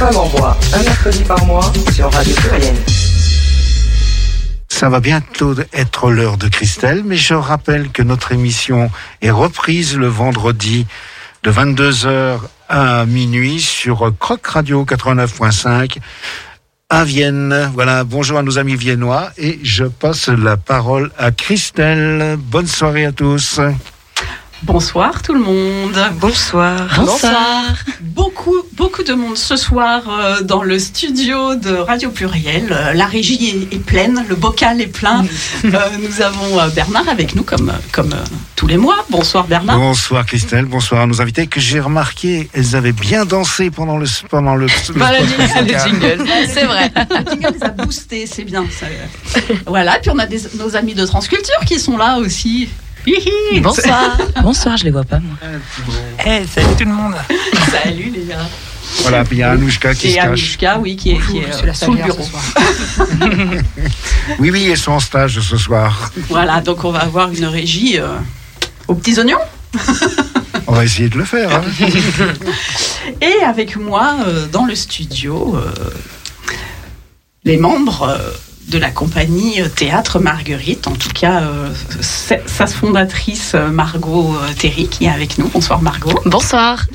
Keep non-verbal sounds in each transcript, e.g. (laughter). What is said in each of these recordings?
Femme en bois, un mercredi par mois sur Radio Pluriel. Ça va bientôt être l'heure de Christelle, mais je rappelle que notre émission est reprise le vendredi de 22h à minuit sur Croc Radio 89.5 à Vienne. Voilà, bonjour à nos amis viennois et je passe la parole à Christelle. Bonne soirée à tous. Bonsoir tout le monde. Bonsoir. Bonsoir. Beaucoup, beaucoup de monde ce soir euh, dans le studio de Radio Pluriel. Euh, la régie est, est, pleine, le bocal est plein. euh, nous avons Bernard avec nous comme, comme tous les mois. Bonsoir Bernard. Bonsoir Christelle, bonsoir à nos invités que j'ai remarqué, elles avaient bien dansé pendant le pendant le, le voilà, le jingle. (laughs) c'est vrai. Le jingle les a boostés, c'est bien. Ça. Voilà, puis on a des, nos amis de Transculture qui sont là aussi. Bonsoir. (laughs) Bonsoir, je les vois pas moi. Hey, salut tout le monde. salut les gars. Voilà, puis il y a Anouchka qui Et se cache. Anouchka, oui, qui est, qui est euh, sous le bureau. (laughs) oui, oui, elles sont en stage ce soir. Voilà, donc on va avoir une régie euh, aux petits oignons. (laughs) on va essayer de le faire. Hein. Et avec moi, euh, dans le studio, euh, les membres de la compagnie Théâtre Marguerite, en tout cas euh, sa fondatrice Margot Terry qui est avec nous. Bonsoir Margot. Bonsoir.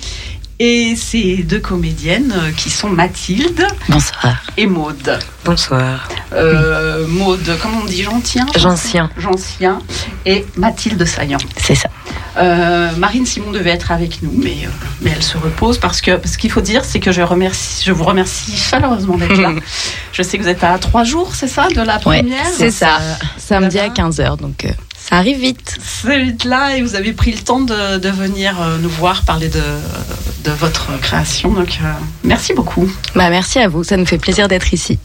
Et ces deux comédiennes euh, qui sont Mathilde Bonsoir. et Maude. Bonsoir. Euh, Maude, comment on dit Gentien Gentien. Gentien et Mathilde Saillant. C'est ça. Euh, Marine Simon devait être avec nous, mais, euh, mais elle se repose parce que ce qu'il faut dire, c'est que je, remercie, je vous remercie chaleureusement d'être là. (laughs) je sais que vous êtes à trois jours, c'est ça, de la première ouais, C'est ça, samedi à 15h, donc euh, ça arrive vite. C'est vite là et vous avez pris le temps de, de venir euh, nous voir parler de, de votre création. Donc euh, merci beaucoup. Bah, merci à vous, ça nous fait plaisir d'être ici.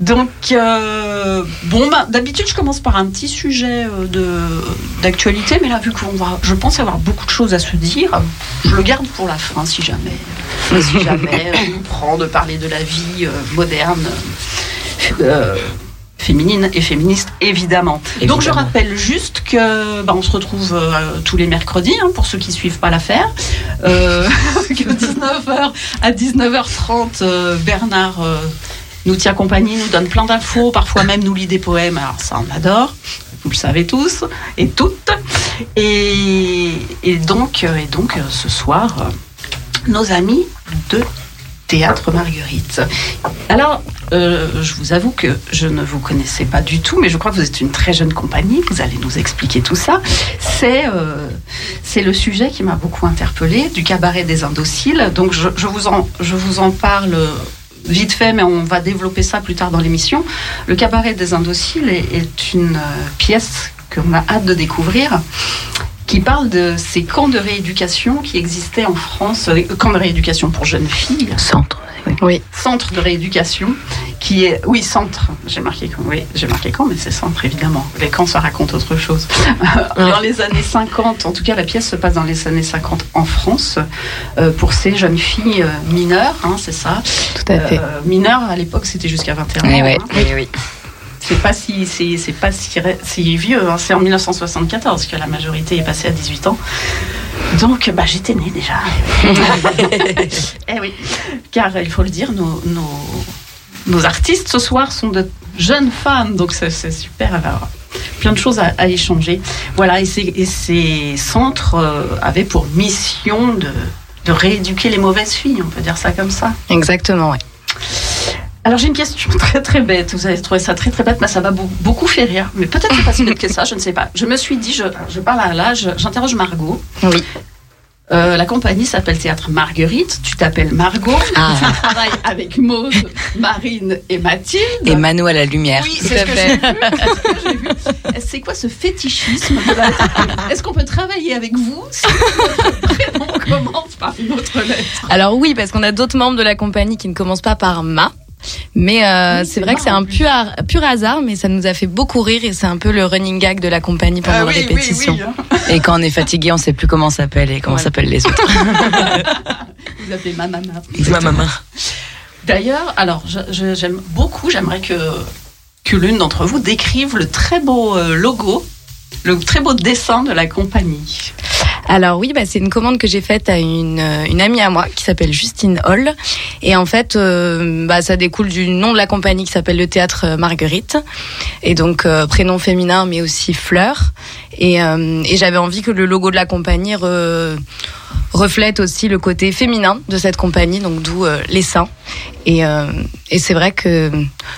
Donc, euh, bon, bah, d'habitude, je commence par un petit sujet de, d'actualité, mais là, vu qu'on va, je pense avoir beaucoup de choses à se dire, je le garde pour la fin, si jamais, si jamais (laughs) on prend de parler de la vie moderne, euh, féminine et féministe, évidemment. évidemment. Donc, je rappelle juste que, bah, on se retrouve euh, tous les mercredis, hein, pour ceux qui suivent pas l'affaire, euh, (laughs) que 19h à 19h30, Bernard nous tient compagnie, nous donne plein d'infos, parfois même nous lit des poèmes. Alors ça, on adore. Vous le savez tous et toutes. Et, et donc, et donc ce soir, nos amis de Théâtre Marguerite. Alors, euh, je vous avoue que je ne vous connaissais pas du tout, mais je crois que vous êtes une très jeune compagnie. Vous allez nous expliquer tout ça. C'est euh, le sujet qui m'a beaucoup interpellée, du cabaret des indociles. Donc, je, vous, en, je vous en parle vite fait, mais on va développer ça plus tard dans l'émission. Le cabaret des indociles est, est une euh, pièce qu'on a hâte de découvrir qui parle de ces camps de rééducation qui existaient en France, camps de rééducation pour jeunes filles. Centre. Oui. Centre de rééducation, qui est, oui, centre. J'ai marqué quand, oui, j'ai marqué quand, mais c'est centre évidemment. Les camps, ça raconte autre chose. (laughs) dans les années 50, en tout cas, la pièce se passe dans les années 50 en France euh, pour ces jeunes filles euh, mineures, hein, c'est ça. Tout à fait. Euh, mineures à l'époque, c'était jusqu'à 21 oui, ans. Oui, hein. oui, oui. C'est pas si c'est, c'est pas si, si vieux. Hein. C'est en 1974 que la majorité est passée à 18 ans. Donc, bah, j'étais née déjà. (laughs) eh oui, car il faut le dire, nos, nos, nos artistes ce soir sont de jeunes femmes, donc c'est, super. Alors, plein de choses à, à, échanger. Voilà, et ces, et ces centres euh, avaient pour mission de, de rééduquer les mauvaises filles, on peut dire ça comme ça. Exactement, oui. Alors j'ai une question (laughs) très très bête. Vous avez trouvé ça très très bête, mais ça m'a beaucoup fait rire. Mais peut-être pas si bête que ça, je ne sais pas. Je me suis dit, je, je parle à l'âge, j'interroge Margot. Oui. Euh, la compagnie s'appelle Théâtre Marguerite. Tu t'appelles Margot. Ah. Tu travailles avec Maude, Marine et Mathilde. Et Manu à la lumière. Oui, c'est ce que j'ai vu. C'est quoi ce fétichisme Est-ce qu'on peut travailler avec vous si on commence par une autre lettre? Alors oui, parce qu'on a d'autres membres de la compagnie qui ne commencent pas par Ma. Mais euh, oui, c'est vrai que c'est un pur, pur, hasard, mais ça nous a fait beaucoup rire et c'est un peu le running gag de la compagnie pendant ah, la oui, répétition. Oui, oui. Et quand on est fatigué, on sait plus comment s'appelle et comment s'appellent les autres. (laughs) Vous appelez ma maman. Ma maman. D'ailleurs, alors j'aime beaucoup, j'aimerais que, que l'une d'entre vous décrive le très beau euh, logo, le très beau dessin de la compagnie. Alors oui, bah, c'est une commande que j'ai faite à une, euh, une amie à moi qui s'appelle Justine Hall. Et en fait, euh, bah, ça découle du nom de la compagnie qui s'appelle le Théâtre euh, Marguerite. Et donc prénom féminin, mais aussi fleur. Et, euh, et j'avais envie que le logo de la compagnie re- reflète aussi le côté féminin de cette compagnie, donc d'où euh, les seins. Et, euh, et c'est vrai que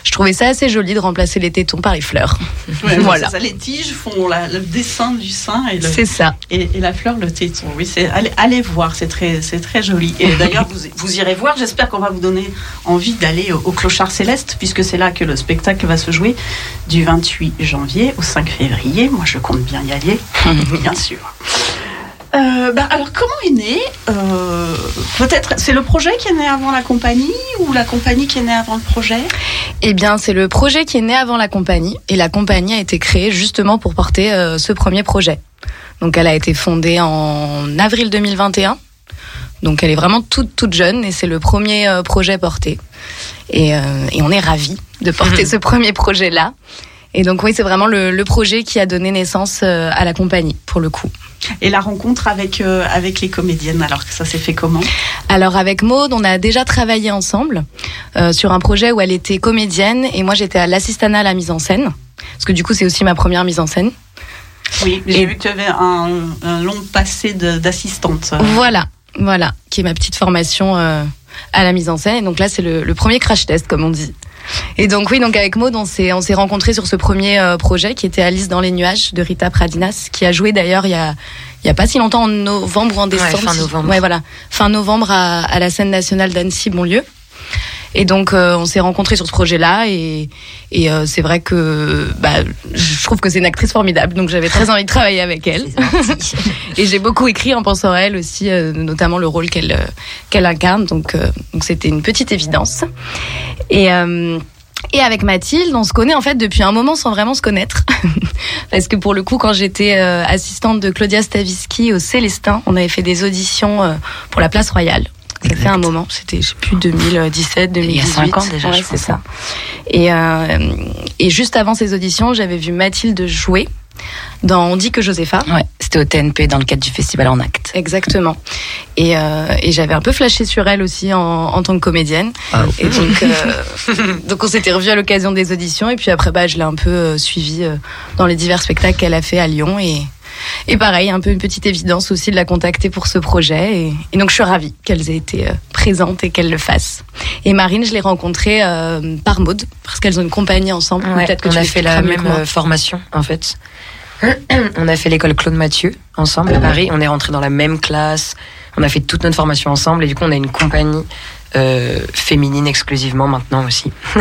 je trouvais ça assez joli de remplacer les tétons par les fleurs. (laughs) Ouais, Voilà. Ça, les tiges font la- le dessin du sein et, le- ça. et, et la fleur le téton. Oui, c'est allez, allez voir, c'est très, c'est très joli. Et (laughs) d'ailleurs, vous, vous irez voir. J'espère qu'on va vous donner envie d'aller au, au Clochard Céleste, puisque c'est là que le spectacle va se jouer du 28 janvier au 5 février. Moi, je compte bien y aller, (laughs) bien sûr. Euh, bah, alors, comment est né euh, Peut-être, c'est le projet qui est né avant la compagnie ou la compagnie qui est née avant le projet? Eh bien, c'est le projet qui est né avant la compagnie et la compagnie a été créée justement pour porter euh, ce premier projet. Donc, elle a été fondée en avril 2021. Donc, elle est vraiment toute toute jeune et c'est le premier euh, projet porté. Et, euh, et on est ravis de porter (laughs) ce premier projet-là. Et donc, oui, c'est vraiment le, le projet qui a donné naissance à la compagnie pour le coup. Et la rencontre avec, euh, avec les comédiennes, alors que ça s'est fait comment? Alors avec Maude, on a déjà travaillé ensemble euh, sur un projet où elle était comédienne et moi j'étais à l'assistanat à la mise en scène. Parce que du coup c'est aussi ma première mise en scène. Oui, j'ai Et- vu que tu avais un, un long passé d'assistante. Voilà, voilà, qui est ma petite formation euh, à la mise en scène. Et donc là c'est le, le premier crash test comme on dit. Et donc oui, donc avec Maude, on s'est on s'est rencontrés sur ce premier euh, projet qui était Alice dans les nuages de Rita Pradinas, qui a joué d'ailleurs il y a il y a pas si longtemps en novembre ou en décembre. fin si- novembre. Ouais voilà, fin novembre à, à la scène nationale d'Annecy Bonlieu. Et donc euh, on s'est rencontrés sur ce projet-là et, et euh, c'est vrai que bah, je trouve que c'est une actrice formidable, donc j'avais très envie de travailler avec elle. (laughs) Et j'ai beaucoup écrit en pensant à elle aussi, euh, notamment le rôle qu'elle qu'elle incarne. Donc donc c'était une petite évidence. Et et avec Mathilde, on se connaît en fait depuis un moment sans vraiment se connaître. (laughs) Parce que pour le coup, quand j'étais euh, assistante de Claudia Stavisky au Célestin, on avait fait des auditions euh, pour la Place Royale. Ça fait un moment, c'était je sais plus 2017, 2018. Il y a cinq ans déjà, Ouais, c'est pense. ça. Et euh, et juste avant ces auditions, j'avais vu Mathilde jouer dans On dit que Josépha. Ouais, c'était au TNP dans le cadre du festival en acte. Exactement. Et, euh, et j'avais un peu flashé sur elle aussi en, en tant que comédienne. Et donc, euh, (laughs) donc on s'était revus à l'occasion des auditions. Et puis après, bah, je l'ai un peu suivie dans les divers spectacles qu'elle a fait à Lyon. Et, et pareil, un peu une petite évidence aussi de la contacter pour ce projet. Et, et donc je suis ravie qu'elles aient été euh, présentes et qu'elles le fassent. Et Marine, je l'ai rencontrée euh, par mode parce qu'elles ont une compagnie ensemble. Ouais, Peut-être que on tu a fait la même euh, formation en fait. (clears throat) on a fait l'école Claude Mathieu ensemble à Paris. On est rentré dans la même classe. On a fait toute notre formation ensemble et du coup on a une compagnie euh, féminine exclusivement maintenant aussi. (laughs)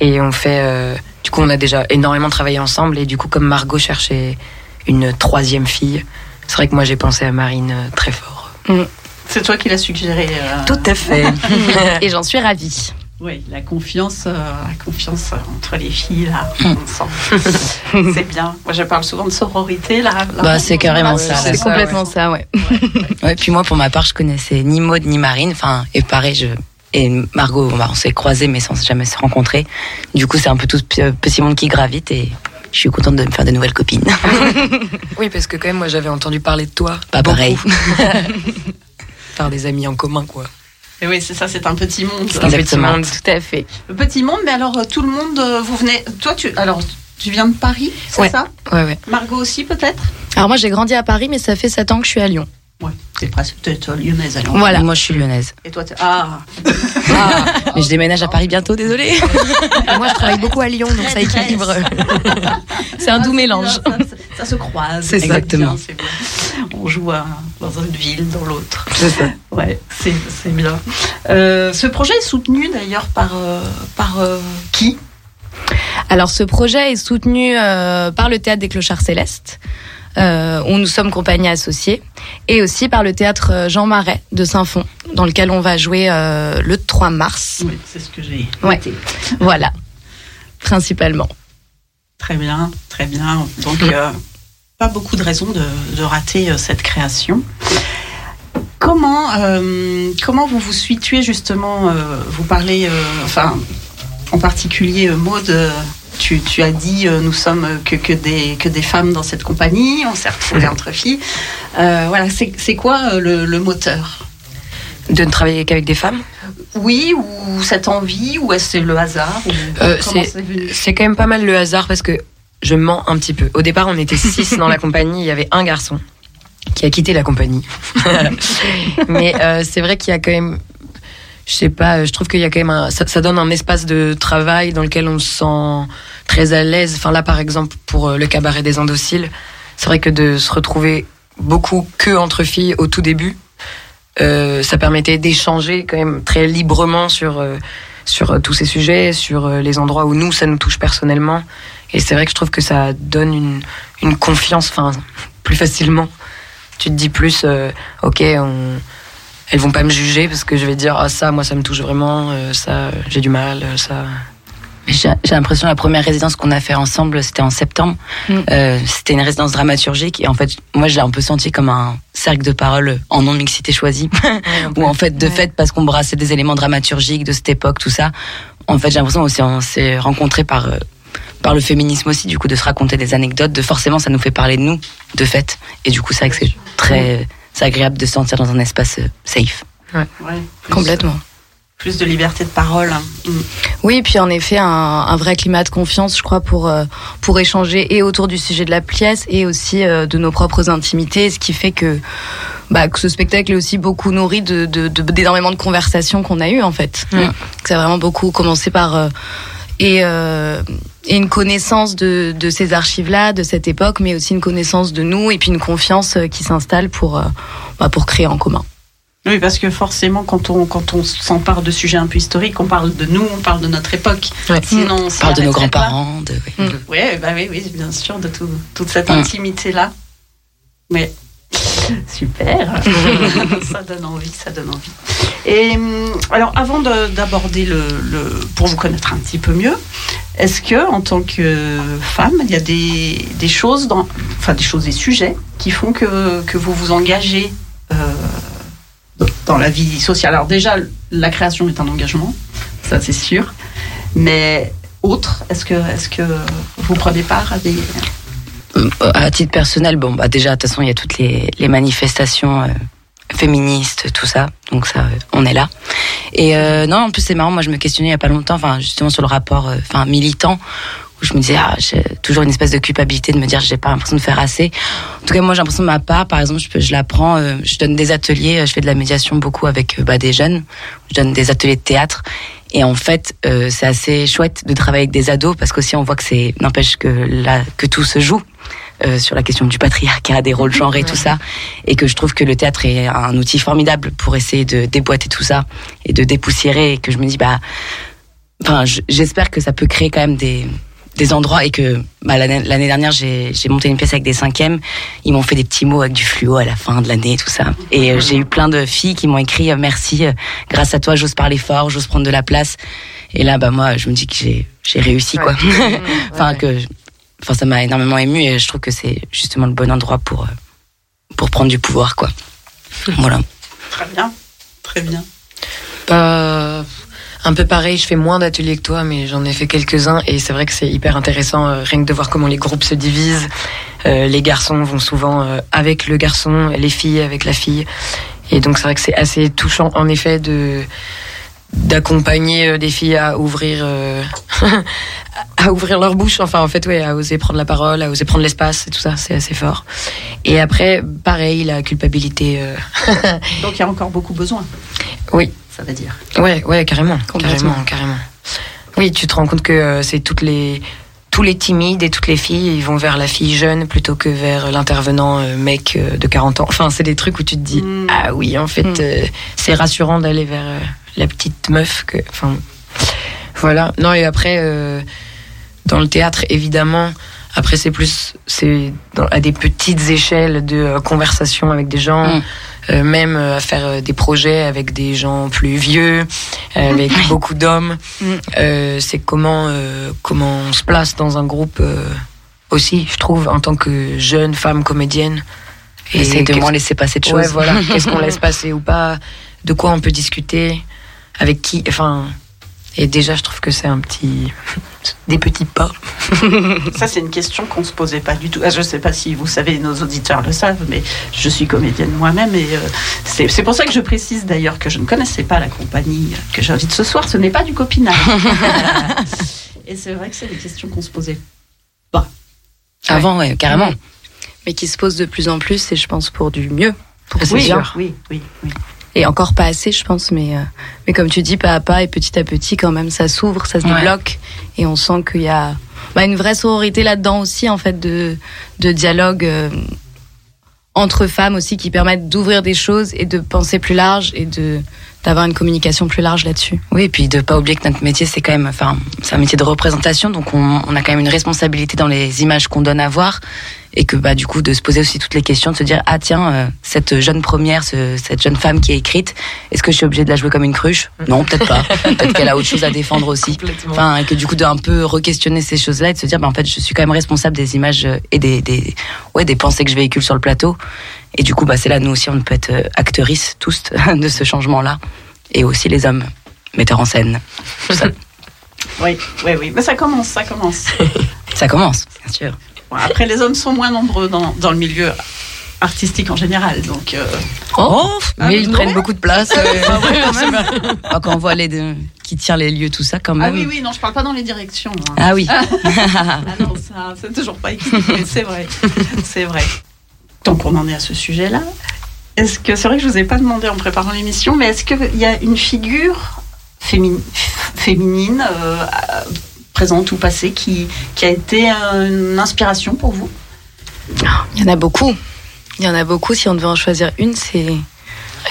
et on fait, euh, du coup on a déjà énormément travaillé ensemble et du coup comme Margot cherchait une troisième fille, c'est vrai que moi j'ai pensé à Marine euh, très fort. C'est toi qui l'as suggéré. euh, Tout à fait. (laughs) Et j'en suis ravie. Oui, la confiance, euh, la confiance entre les filles, là, ensemble. (laughs) c'est bien. Moi, je parle souvent de sororité, là. là Bah, c'est carrément ça, là. C'est ça, complètement ça, ouais. Ouais, puis moi, pour ma part, je connaissais ni Maud ni Marine. Enfin, et pareil, je. Et Margot, bah, on s'est croisés, mais sans jamais se rencontrer. Du coup, c'est un peu tout ce petit monde qui gravite et je suis contente de me faire de nouvelles copines. (laughs) Oui, parce que quand même, moi, j'avais entendu parler de toi. Pas beaucoup. pareil. (laughs) Par des amis en commun, quoi. Et oui, c'est ça, c'est un petit monde. C'est un petit monde. Tout à fait. Le petit monde, mais alors, euh, tout le monde, euh, vous venez. Toi, tu. Alors, tu viens de Paris, c'est Ouais. ça? Ouais, ouais. Margot aussi, peut-être? Alors moi, j'ai grandi à Paris, mais ça fait 7 ans que je suis à Lyon. Ouais, t'es presque peut-être euh, lyonnaise, alors. Voilà. Moi, je suis lyonnaise. Et toi, t'es. Ah Mais je déménage à Paris bientôt, désolée. Moi, je travaille beaucoup à Lyon, donc ça équilibre. (laughs) C'est un doux mélange. Ça, ça- ça se croise. C'est. Exactement. bien, c'est bien. On joue à- dans une ville, dans l'autre. C'est ça. Ouais, c'est c'est bien. Euh, ce projet est soutenu d'ailleurs par, euh, par euh, qui? Alors ce projet est soutenu euh, par le Théâtre des Clochards Célestes, euh, où nous sommes compagnie associée, et aussi par le Théâtre euh, Jean Marais de Saint-Fond, dans lequel on va jouer euh, le 3 mars. Oui, c'est ce que j'ai Ouais. Voilà, principalement. Très bien, très bien. Donc, euh, pas beaucoup de raisons de, de rater cette création. Comment, comment vous vous situez justement Vous parlez, enfin, en particulier Maud, euh, tu, tu as dit euh, nous sommes que, que, des, que des femmes dans cette compagnie, on s'est retrouvés entre filles. Euh, voilà, c'est quoi euh, le, le moteur? De ne travailler qu'avec des femmes? Oui, ou cette envie, ou est-ce que c'est le hasard Euh, c'est- quand même pas mal le hasard parce que je mens un petit peu. Au départ, on était six dans la (laughs) compagnie. Il y avait un garçon qui a quitté la compagnie. (laughs) (laughs) Mais euh, c'est vrai qu'il y a quand même, je sais pas, je trouve qu'il y a quand même un, ça, donne un espace de travail dans lequel on se sent très à l'aise. Enfin là, par exemple, pour euh, le cabaret des indociles, c'est vrai que de se retrouver beaucoup que entre filles au tout début, euh, ça permettait d'échanger quand même très librement sur euh, sur tous ces sujets, sur les endroits où nous ça nous touche personnellement. Et c'est vrai que je trouve que ça donne une une confiance, enfin plus facilement. Tu te dis plus, ok, on, elles vont pas me juger parce que je vais dire ah ça moi ça me touche vraiment, euh, ça j'ai du mal, euh, ça. J'ai l'impression la première résidence qu'on a fait ensemble, c'était en septembre. Mm. Euh, c'était une résidence dramaturgique et en fait, moi, je l'ai un peu senti comme un cercle de parole en non mixité choisie, (laughs) où (laughs) en fait, de Ouais. fait, parce qu'on brassait des éléments dramaturgiques de cette époque, tout ça, en fait, j'ai l'impression aussi on s'est rencontrés par euh, par le féminisme aussi, du coup, de se raconter des anecdotes, de forcément, ça nous fait parler de nous, de fait, et du coup, c'est vrai que c'est très c'est agréable de se sentir dans un espace euh, safe. Ouais, plus, Complètement. euh, Plus de liberté de parole. hein. Mm. Oui, puis en effet, un, un vrai climat de confiance, je crois, pour, euh, pour échanger et autour du sujet de la pièce et aussi euh, de nos propres intimités, ce qui fait que, bah, que ce spectacle est aussi beaucoup nourri de, de, de- d'énormément de conversations qu'on a eues, en fait. Ça a vraiment beaucoup commencé par. euh, et, euh, et une connaissance de, de ces archives-là, de cette époque, mais aussi une connaissance de nous et puis une confiance euh, qui s'installe pour, euh, bah, pour créer en commun. Oui, parce que forcément, quand on, quand on s'empare de sujets un peu historiques, on parle de nous, on parle de notre époque. Ouais. Sinon, on On parle de nos grands-parents, de, oui. Oui, bah oui, oui, bien sûr, de tout- toute cette Mm. intimité-là. Mais (laughs) super, (laughs) ça donne envie, ça donne envie. Et hum, alors, avant de- d'aborder le, le- pour vous connaître un petit peu mieux, est-ce que, en tant que femme, il y a des, des choses, dans, enfin des choses, des sujets qui font que, que vous vous engagez euh, dans la vie sociale? Alors déjà, la création est un engagement, ça c'est sûr, mais autre, est-ce que, est-ce que vous prenez part à des... Euh, à titre personnel, bon, bah déjà, de toute façon, il y a toutes les, manifestations euh, féministes, tout ça. Donc ça, euh, on est là. Et non, en plus, c'est marrant. Moi, je me questionnais il y a pas longtemps, justement sur le rapport, enfin, militant, où je me disais, ah, j'ai toujours une espèce de culpabilité de me dire, j'ai pas l'impression de faire assez. En tout cas, moi, j'ai l'impression de ma part, par exemple, je, je l'apprends, euh, je donne des ateliers, je fais de la médiation beaucoup avec bah, des jeunes. Je donne des ateliers de théâtre. Et en fait, euh, c'est assez chouette de travailler avec des ados parce qu'aussi on voit que c'est n'empêche que là que tout se joue euh, sur la question du patriarcat, des rôles genrés, tout ça, et que je trouve que le théâtre est un outil formidable pour essayer de déboîter tout ça et de dépoussiérer. Et que je me dis bah, enfin, je- j'espère que ça peut créer quand même des des endroits et que bah, l'année dernière j'ai monté une pièce avec des cinquièmes. Ils m'ont fait des petits mots avec du fluo à la fin de l'année tout ça. Et euh, j'ai eu plein de filles qui m'ont écrit euh, merci euh, grâce à toi j'ose parler fort j'ose prendre de la place. Et là bah moi je me dis que j'ai réussi quoi. (laughs) Enfin que enfin ça m'a énormément ému et je trouve que c'est justement le bon endroit pour euh, pour prendre du pouvoir quoi. (laughs) Voilà. Très bien, très bien. Bah, un peu pareil, je fais moins d'ateliers que toi, mais j'en ai fait quelques-uns et c'est vrai que c'est hyper intéressant, euh, rien que de voir comment les groupes se divisent. Euh, les garçons vont souvent euh, avec le garçon, les filles avec la fille. Et donc c'est vrai que c'est assez touchant, en effet, de d'accompagner des filles à ouvrir (laughs) à ouvrir leur bouche enfin en fait ouais à oser prendre la parole à oser prendre l'espace et tout ça c'est assez fort et après pareil la culpabilité (laughs) Donc il y a encore beaucoup besoin. Oui. Ça veut dire. Ouais, ouais, carrément, carrément, carrément. Oui, tu te rends compte que euh, c'est toutes les tous les timides et toutes les filles, ils vont vers la fille jeune plutôt que vers l'intervenant euh, mec euh, de 40 ans. Enfin, c'est des trucs où tu te dis Mm. ah oui, en fait, Mm. euh, c'est rassurant d'aller vers euh, la petite meuf que enfin voilà. Non et après euh, dans le théâtre évidemment après c'est plus c'est à des petites échelles de conversation avec des gens Mm. Euh, même euh, à faire euh, des projets avec des gens plus vieux, avec beaucoup d'hommes. Mm. C'est comment comment on se place dans un groupe aussi, je trouve, en tant que jeune femme comédienne. et essayer de moins laisser passer de choses Ouais, voilà. (laughs) Qu'est-ce qu'on laisse passer ou pas? De quoi on peut discuter? Avec qui? Enfin, Et déjà, je trouve que c'est un petit. (laughs) des petits pas. (laughs) Ça, c'est une question qu'on se posait pas du tout. Ah, Je ne sais pas si vous savez, nos auditeurs le savent, mais je suis comédienne moi-même et euh, c'est pour ça que je précise d'ailleurs que je ne connaissais pas la compagnie que j'invite ce soir. Ce n'est pas du copinage. (laughs) et c'est vrai que c'est des questions qu'on se posait pas. Avant, ouais, carrément. Mais qui se pose de plus en plus, et je pense pour du mieux. Pour Oui, oui, oui, oui. Et encore pas assez, je pense, mais, euh, mais comme tu dis, pas à pas et petit à petit, quand même, ça s'ouvre, ça se Ouais. débloque. Et on sent qu'il y a bah, une vraie sororité là-dedans aussi, en fait, de, de dialogue euh, entre femmes aussi qui permettent d'ouvrir des choses et de penser plus large et de d'avoir une communication plus large là-dessus. Oui, et puis de pas oublier que notre métier, c'est quand même, enfin, c'est un métier de représentation, donc on, on a quand même une responsabilité dans les images qu'on donne à voir, et que bah du coup de se poser aussi toutes les questions, de se dire ah tiens, euh, cette jeune première, ce- cette jeune femme qui est écrite, est-ce que je suis obligée de la jouer comme une cruche? Non, peut-être pas. (laughs) peut-être qu'elle a autre chose à défendre aussi. Enfin, et que du coup de un peu re-questionner ces choses-là et de se dire bah en fait je suis quand même responsable des images euh, et des, des ouais des pensées que je véhicule sur le plateau. Et du coup bah c'est là nous aussi on peut être euh, actrices tous (laughs) de ce changement-là, et aussi les hommes metteurs en scène. Tout ça. (laughs) Oui, oui, oui. Mais ça commence, ça commence. Ça commence, bien sûr. Bon, après, les hommes sont moins nombreux dans, dans le milieu artistique en général, donc. euh, Oh, Ah, mais ils prennent beaucoup de place. Ah, quand on voit les deux qui tirent les lieux, tout ça, quand Ah même. oui, oui, non, je parle pas dans les directions. hein. Ah oui. Ah (laughs) non, ça, c'est toujours pas équilibré, c'est vrai. C'est vrai. Donc, on en est à ce sujet-là. Est-ce que, c'est vrai que je vous ai pas demandé en préparant l'émission, mais est-ce qu'il y a une figure fémini- féminine, euh, euh, présente ou passée, qui, qui a été euh, une inspiration pour vous? Il y en a beaucoup. Il y en a beaucoup. Si on devait en choisir une, c'est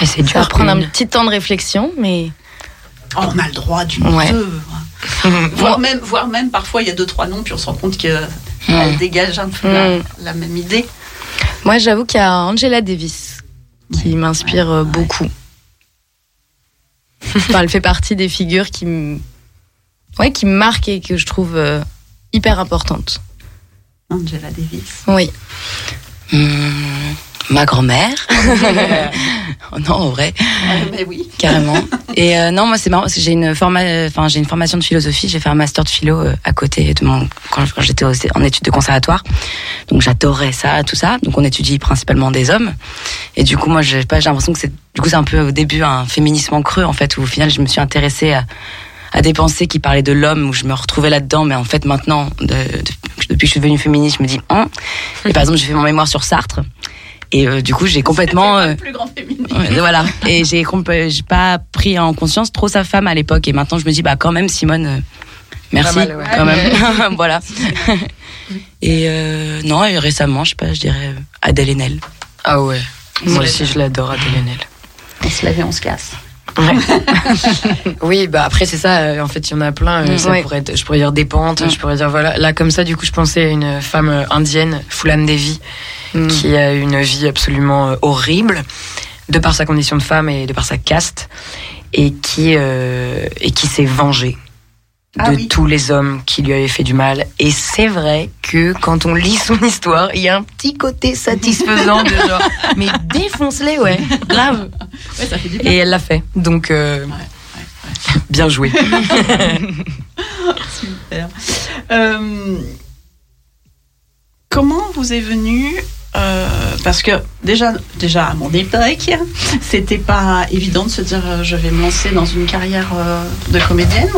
Et c'est ça va dur. prendre un petit temps de réflexion, mais Oh, On a le droit d'une Ouais. deux. (laughs) Voire même, voire même, parfois, il y a deux, trois noms, puis on se rend compte qu'elle Mm. dégage un peu la, Mm. la même idée. moi, j'avoue qu'il y a Angela Davis qui m'inspire beaucoup. Enfin, elle fait partie des figures qui me, ouais, qui me marquent et que je trouve euh, hyper importantes. Angela Davis. Oui. Hum, ma grand-mère. (laughs) Oh non, en vrai, Euh, mais oui. carrément. (laughs) Et euh, non, moi c'est marrant parce que j'ai une forma, enfin j'ai une formation de philosophie. J'ai fait un master de philo euh, à côté de mon quand, quand j'étais en études de conservatoire. Donc j'adorais ça, tout ça. Donc on étudie principalement des hommes. Et du coup, moi, j'ai pas, j'ai l'impression que c'est, du coup, c'est un peu au début un féminisme en creux en fait, où au final, je me suis intéressée à à des pensées qui parlaient de l'homme où je me retrouvais là-dedans mais en fait maintenant de- de- depuis que je suis devenue féministe je me dis Hum. et par exemple j'ai fait mon mémoire sur Sartre et euh, du coup j'ai complètement euh, Le plus grand féministe. Ouais, voilà. Et j'ai compl- j'ai pas pris en conscience trop sa femme à l'époque. Et maintenant, je me dis, bah, quand même, Simone, euh, merci. Mal, ouais. Quand même. (laughs) voilà. Et euh, non, et récemment, je sais pas, je dirais euh, Adèle Haenel. Ah ouais. Moi aussi, je l'adore, Adèle Haenel. On se lève et on se casse. (laughs) Oui, bah après c'est ça. euh, En fait, il y en a plein. euh, ça ouais. pourrait être, je pourrais dire des pentes. Je pourrais dire voilà. Là comme ça, du coup, je pensais à une femme euh, indienne, Fulan Devi, Mm. qui a une vie absolument horrible, de par sa condition de femme et de par sa caste, et qui euh, et qui s'est vengée de Ah oui. tous les hommes qui lui avaient fait du mal. Et c'est vrai que quand on lit son histoire, il y a un petit côté satisfaisant de genre, (laughs) mais défonce-les, ouais, grave. Ouais, ça fait du bien. Et elle l'a fait. Donc, euh, bien joué. (laughs) Super. Euh, comment vous est venu euh, parce que déjà, déjà à mon époque, (laughs) c'était pas évident de se dire euh, je vais me lancer dans une carrière euh, de comédienne.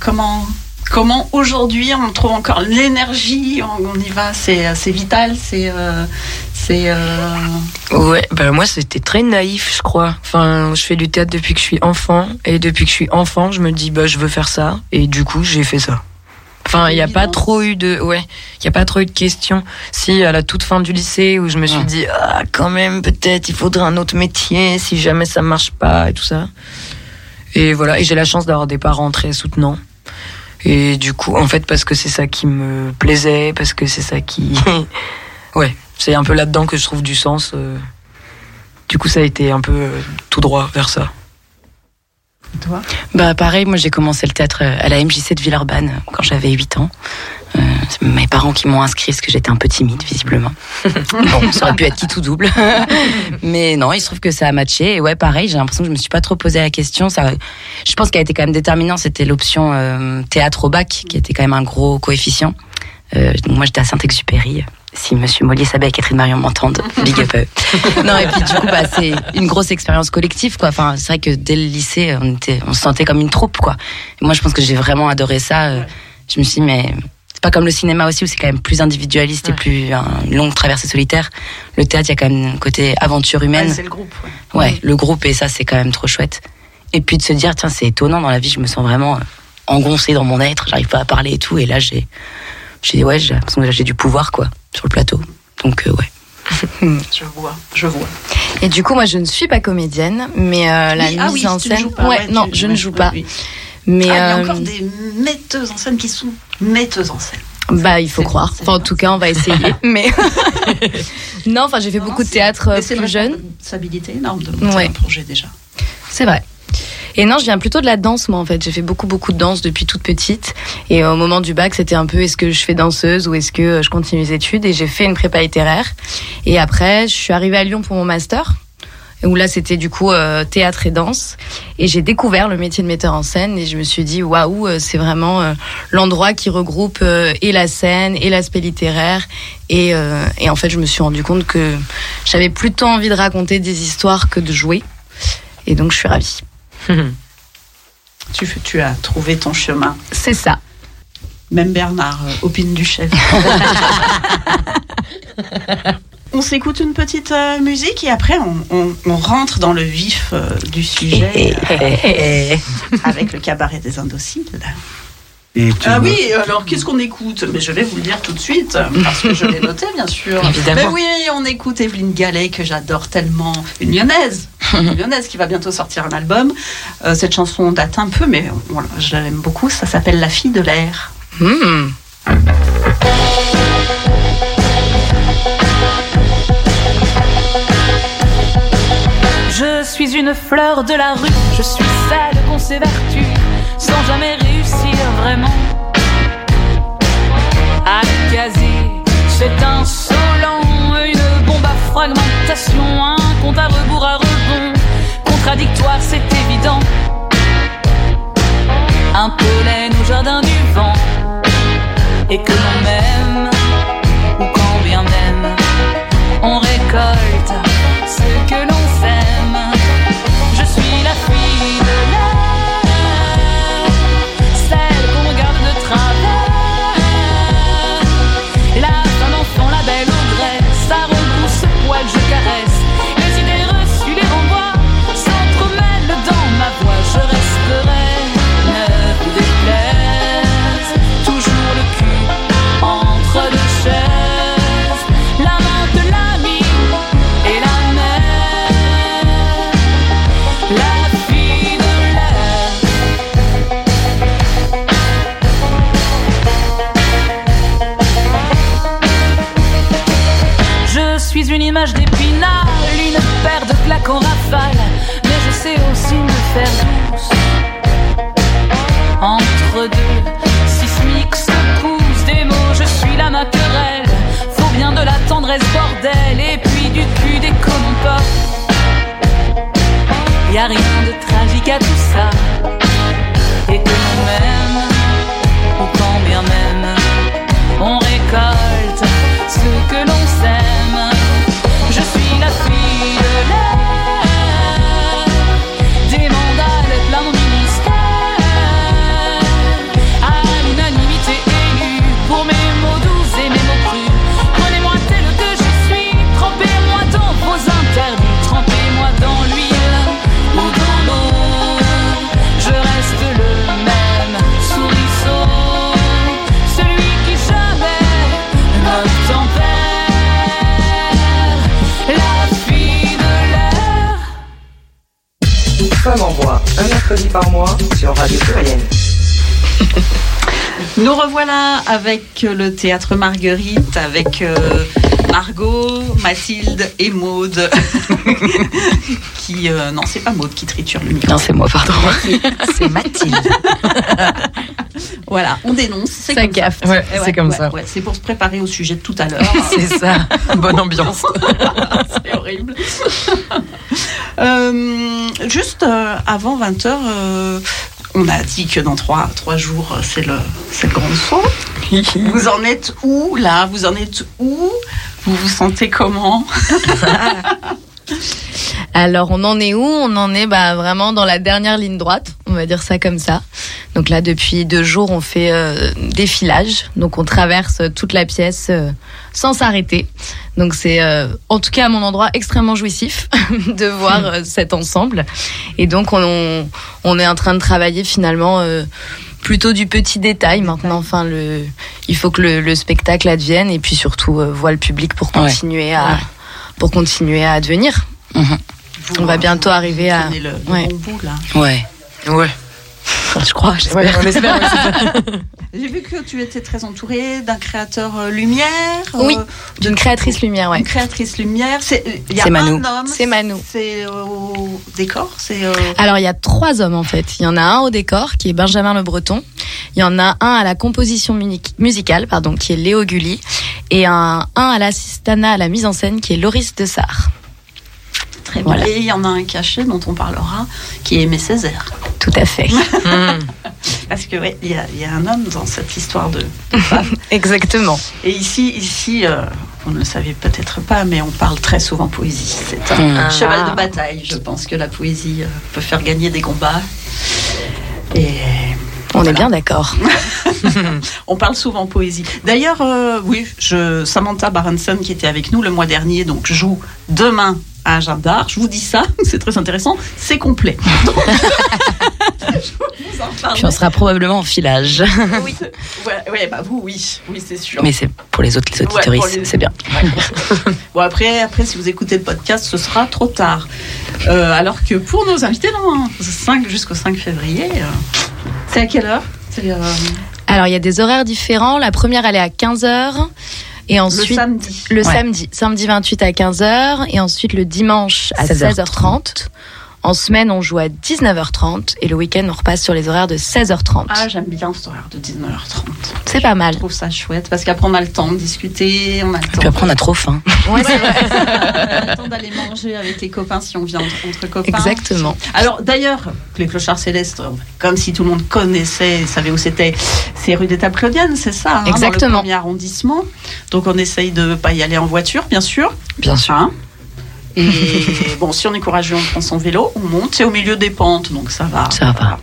Comment, comment aujourd'hui on trouve encore l'énergie, on, y va, c'est, vital, c'est, c'est. Ouais, bah moi c'était très naïf, je crois. Enfin, je fais du théâtre depuis que je suis enfant, et depuis que je suis enfant, je me dis bah je veux faire ça, et du coup j'ai fait ça. Enfin, il n'y a pas trop eu de, ouais, il y a pas trop eu de questions. Si à la toute fin du lycée où je me suis Ouais. dit ah quand même peut-être il faudrait un autre métier si jamais ça marche pas et tout ça. Et voilà, et j'ai la chance d'avoir des parents très soutenants. Et du coup, en fait, parce que c'est ça qui me plaisait, parce que c'est ça qui, (laughs) ouais, c'est un peu là-dedans que je trouve du sens. euh. Du coup, ça a été un peu euh, tout droit vers ça. Toi Bah, pareil, moi, j'ai commencé le théâtre euh, à la MJC de Villeurbanne euh, quand j'avais 8 ans. Euh, c'est mes parents qui m'ont inscrit parce que j'étais un peu timide, visiblement. (laughs) bon, ça aurait pu être qui tout double. (laughs) Mais non, il se trouve que ça a matché. Et ouais, pareil, j'ai l'impression que je me suis pas trop posé la question. Ça, je pense qu'elle a été quand même déterminant. C'était l'option euh, théâtre au bac, qui était quand même un gros coefficient. Euh, donc moi, j'étais à Saint-Exupéry. Si Monsieur Mollier Sabet et Catherine Marion m'entendent, (laughs) big up. non, et puis du coup, bah, c'est une grosse expérience collective, quoi. Enfin, c'est vrai que dès le lycée, on était, on se sentait comme une troupe, quoi. Et moi, je pense que j'ai vraiment adoré ça. Euh, Je me suis dit, mais c'est pas comme le cinéma aussi où c'est quand même plus individualiste et plus un- une longue traversée solitaire. Le théâtre, il y a quand même un côté aventure humaine. Ouais, c'est le groupe. ouais. Ouais, le groupe et ça, c'est quand même trop chouette. Et puis de se dire, tiens, c'est étonnant dans la vie, je me sens vraiment engoncée dans mon être, j'arrive pas à parler et tout. Et là, j'ai, j'ai dit, ouais, j'ai l'impression que j'ai du pouvoir, quoi, sur le plateau. Donc, euh, ouais. Je vois, je vois. Et du coup, moi, je ne suis pas comédienne, mais euh, la Oui, ah mise oui, en scène. joues pas, ouais, ouais, non, tu- je ne joue pas. oui. Mais Ah, il y a euh, encore des metteuses en scène qui sont metteuses en scène. bah, il faut C'est- croire. c'est Enfin, en tout cas, on va essayer. (laughs) mais (laughs) non, enfin, j'ai fait Non, beaucoup de c'est- théâtre euh, c'est plus jeune. une responsabilité énorme de monter Ouais. un projet déjà. C'est vrai. Et non, je viens plutôt de la danse, moi, en fait. J'ai fait beaucoup, beaucoup de danse depuis toute petite. Et au moment du bac, c'était un peu est-ce que je fais danseuse ou est-ce que euh, je continue les études? Et j'ai fait une prépa littéraire. Et après, je suis arrivée à Lyon pour mon master. Où là, c'était du coup euh, théâtre et danse. Et j'ai découvert le métier de metteur en scène. Et je me suis dit, waouh, euh, c'est vraiment l'endroit qui regroupe et la scène et l'aspect littéraire. Et, et en fait, je me suis rendu compte que j'avais plutôt envie de raconter des histoires que de jouer. Et donc, je suis ravie. (laughs) Tu, as trouvé ton chemin. C'est ça. Même Bernard euh, opine du chef. (laughs) on s'écoute une petite euh, musique et après on, on- on rentre dans le vif euh, du sujet euh, avec le cabaret des indociles. Et tu Ah me- oui, alors qu'est-ce qu'on écoute? Mais je vais vous le dire tout de suite, parce que je l'ai noté bien sûr. (laughs) Évidemment. Mais oui, on écoute Evelyne Gallet que j'adore tellement. Une lyonnaise, une (laughs) lyonnaise qui va bientôt sortir un album. Euh, cette chanson date un peu, mais voilà, je l'aime beaucoup. Ça s'appelle La fille de l'air. Hmm. Je suis une fleur de la rue, je suis celle qu'on s'évertue sans jamais réussir vraiment. À c'est insolent, une bombe à fragmentation, un compte à rebours à rebond, contradictoire, c'est évident. Un pollen au jardin du vent, et que l'on m'aime, avec le théâtre Marguerite, avec euh, Margot, Mathilde et Maude. (laughs) qui, euh, non, c'est pas Maude qui triture le micro. Non, c'est moi, pardon. (laughs) C'est Mathilde. (laughs) Voilà, on dénonce. C'est comme gaffe. ça. Ouais, c'est comme ouais, ça. c'est pour se préparer au sujet de tout à l'heure. C'est ça. Bonne ambiance. c'est horrible. Euh, juste euh, avant 20h, on a dit que dans trois, trois jours, euh, c'est le, c'est le grand saut. (laughs) Vous en êtes où là? Vous en êtes où? Vous vous sentez comment? (laughs) Alors, on en est où? On en est bah, vraiment dans la dernière ligne droite, on va dire ça comme ça. Donc là, depuis deux jours, on fait euh, des filages. Donc, on traverse toute la pièce euh, sans s'arrêter. Donc, c'est euh, en tout cas à mon endroit extrêmement jouissif (laughs) de voir euh, cet ensemble. Et donc, on, on est en train de travailler finalement. Plutôt du petit détail maintenant enfin le il faut que le, le spectacle advienne et puis surtout euh, voit le public pour Ouais. continuer à Ouais. pour continuer à advenir Vous, On va bientôt vous arriver à- le, le ouais. bon bout, là. Ouais. Ouais. Je crois, j'espère. Ouais, on espère. (laughs) J'ai vu que tu étais très entourée d'un créateur euh, lumière. Oui, euh, d'une créatrice lumière, ouais. Une créatrice lumière. C'est y a C'est homme. C'est Manou. C'est euh, au décor. C'est euh, Alors il y a trois hommes en fait. Il y en a un au décor qui est Benjamin Le Breton. Il y en a un à la composition musicale, pardon, qui est Léo Gulli, et un, un à l'assistanat à la mise en scène qui est Loris de Voilà. Et il y en a un caché dont on parlera, qui est Aimé Césaire. Tout à fait. (laughs) Parce que ouais, il y, a, il y a un homme dans cette histoire de femme. (laughs) Exactement. Et ici, ici, euh, vous ne le savez peut-être pas, mais on parle très souvent poésie. C'est un Hmm. cheval de bataille. Je pense que la poésie euh, peut faire gagner des combats. Et On Voilà. est bien d'accord. (laughs) On parle souvent poésie. D'ailleurs, euh, oui, je, Samantha Baranson qui était avec nous le mois dernier, donc joue demain à Jeanne d'Arc. Je vous dis ça, (laughs) c'est très intéressant. C'est complet. Donc, je vous en parle. Puis on sera probablement en filage. Oui, ouais, ouais, bah vous, oui, oui, c'est sûr. Mais c'est pour les autres, les Ouais, c'est bien. Bon après, après, si vous écoutez le podcast, ce sera trop tard. Euh, alors que pour nos invités, non, hein, 5 jusqu'au 5 février. euh, c'est à quelle heure? C'est euh, Alors il y a des horaires différents. La première elle est à 15h et le ensuite samedi. le Ouais. samedi, samedi 28 à 15h et ensuite le dimanche à 16h30. 16h30. En semaine, on joue à 19h30 et le week-end, on repasse sur les horaires de 16h30. Ah, j'aime bien ce horaire de 19h30. C'est pas mal. Je trouve ça chouette parce qu'après on a le temps de discuter, on a le temps. Puis après, on a trop faim. Ouais, c'est (laughs) vrai. on a le temps d'aller manger avec les copains si on vient entre, entre copains. Exactement. Alors d'ailleurs, les clochards célestes, comme si tout le monde connaissait, savait où c'était, c'est rue des Tables Claudiennes, c'est ça hein, Exactement. Dans le premier arrondissement. Donc on essaye de ne pas y aller en voiture, bien sûr. Bien sûr. Hein et (laughs) bon, si on est courageux, on prend son vélo, on monte, c'est au milieu des pentes, donc ça va. Ça va.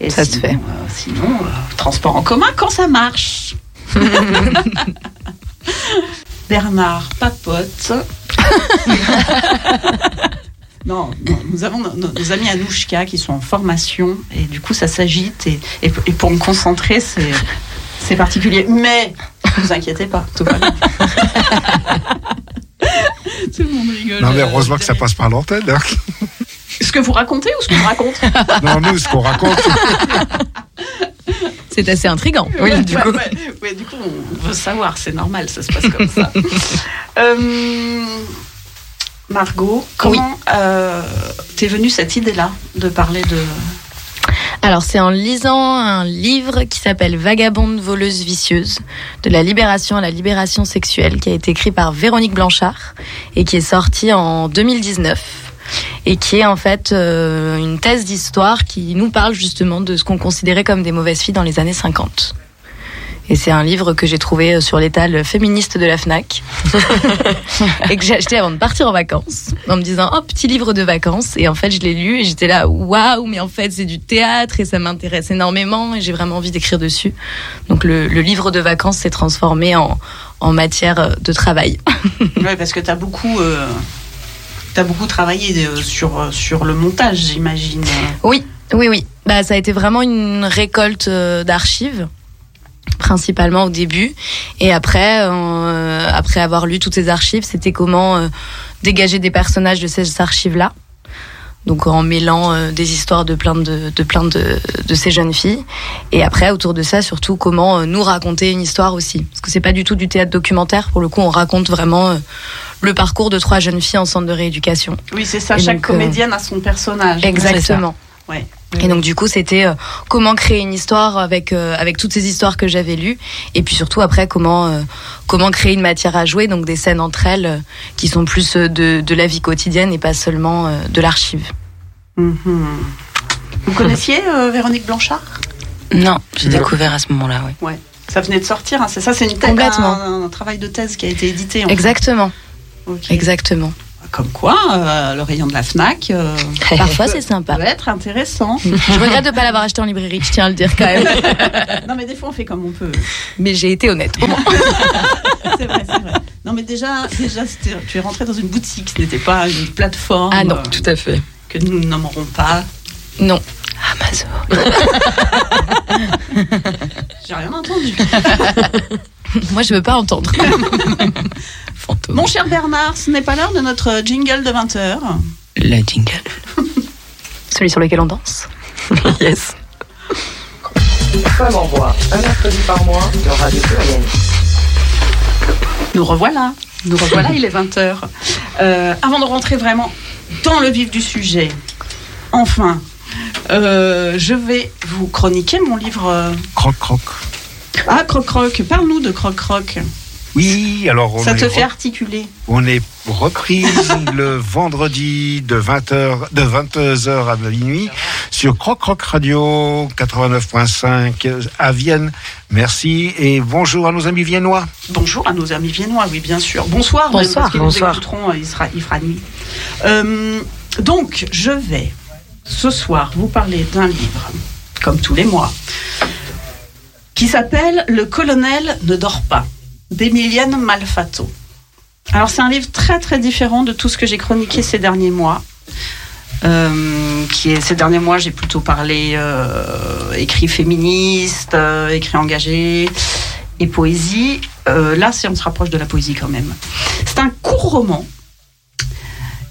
Et Ça se sinon, fait. euh, sinon, euh, transport en commun quand ça marche. (laughs) Bernard papote. (laughs) non, non, nous avons nos, nos- amis Anouchka qui sont en formation et du coup ça s'agite et, et- et pour me concentrer c'est c'est particulier. Mais ne vous inquiétez pas, tout va bien. (laughs) tout le monde rigole. Non, mais euh, heureusement que ça passe par l'antenne. hein. (laughs) Ce que vous racontez ou ce je raconte (laughs) Non, nous, ce qu'on raconte. C'est assez intriguant. Oui, Ouais, du ouais, coup. ouais, ouais, du coup, on veut savoir, c'est normal, ça se passe comme ça. Euh, Margot, comment euh, t'es venue cette idée-là de parler de. Alors, c'est en lisant un livre qui s'appelle Vagabonde voleuse vicieuse, de la libération à la libération sexuelle, qui a été écrit par Véronique Blanchard et qui est sorti en 2019 et qui est en fait euh, une thèse d'histoire qui nous parle justement de ce qu'on considérait comme des mauvaises filles dans les années 50. Et c'est un livre que j'ai trouvé euh, sur l'étal féministe de la FNAC (laughs) et que j'ai acheté avant de partir en vacances en me disant oh petit livre de vacances et en fait je l'ai lu et j'étais là waouh mais en fait c'est du théâtre et ça m'intéresse énormément et j'ai vraiment envie d'écrire dessus donc le, le livre de vacances s'est transformé en, en matière de travail (laughs) Ouais, parce que t'as beaucoup. euh, T'as beaucoup travaillé euh, sur, sur le montage, j'imagine. Oui, oui, oui. Bah, ça a été vraiment une récolte euh, d'archives, principalement au début. Et après, euh, après avoir lu toutes ces archives, c'était comment euh, dégager des personnages de ces archives-là. donc en mêlant euh, des histoires de plein de, de plein de, de ces jeunes filles. Et après, autour de ça, surtout comment nous raconter une histoire aussi, parce que c'est pas du tout du théâtre documentaire. Pour le coup, on raconte vraiment le parcours de trois jeunes filles en centre de rééducation. Oui, c'est ça. Et Chaque donc, comédienne a son personnage. Exactement. Ouais. Et donc du coup, c'était euh, comment créer une histoire avec euh, avec toutes ces histoires que j'avais lues, et puis surtout après comment euh, comment créer une matière à jouer, donc des scènes entre elles euh, qui sont plus de de la vie quotidienne et pas seulement euh, de l'archive. Mhm. Vous connaissiez euh, Véronique Blanchard? Non, j'ai découvert à ce moment-là, oui. Ouais. Ça venait de sortir, hein, c'est ça, c'est une thèse, Complètement. un, un travail de thèse qui a été édité. en Exactement, fait. Exactement. Comme quoi, euh, le rayon de la Fnac euh, (laughs) Parfois, c'est sympa. peut être intéressant. (laughs) Je regrette de pas l'avoir acheté en librairie, je tiens à le dire quand même. (laughs) non, mais des fois, on fait comme on peut. Mais j'ai été honnête. au moins. c'est vrai, c'est vrai. Non, mais déjà, déjà tu es rentré dans une boutique, ce n'était pas une plateforme Ah non, euh, Tout à fait. que nous nommerons pas. Non. Amazon. J'ai rien entendu. Moi, je veux pas entendre. Fantôme. Mon cher Bernard, ce n'est pas l'heure de notre jingle de 20h. La jingle. (laughs) Celui sur lequel on danse. (laughs) yes. Femme en voix, un mercredi par mois sur Radio Pluriel. Nous revoilà. Nous revoilà, il est 20h. avant de rentrer vraiment dans le vif du sujet, enfin, euh, je vais vous chroniquer mon livre. euh, Croc, croc. Ah, Croc Croc, parle-nous de Croc Croc. Oui, alors on Ça est te fait articuler. On est reprise (laughs) le vendredi de 20h, de 22h à minuit sur Croc Croc Radio 89.5 à Vienne. Merci et bonjour à nos amis viennois. Bonjour à nos amis viennois, oui, bien sûr. Bonsoir, même, Bonsoir, parce bonsoir. nous écouteront, euh, il sera, il fera nuit. Euh, donc, je vais ce soir vous parler d'un livre, comme tous les mois, qui s'appelle Le colonel ne dort pas, d'Emilienne Malfato. Alors, c'est un livre très très différent de tout ce que j'ai chroniqué ces derniers mois. Euh, qui est, ces derniers mois, j'ai plutôt parlé euh, écrit féministe, euh, écrit engagé et poésie. Euh, là, on se rapproche de la poésie quand même. C'est un court roman.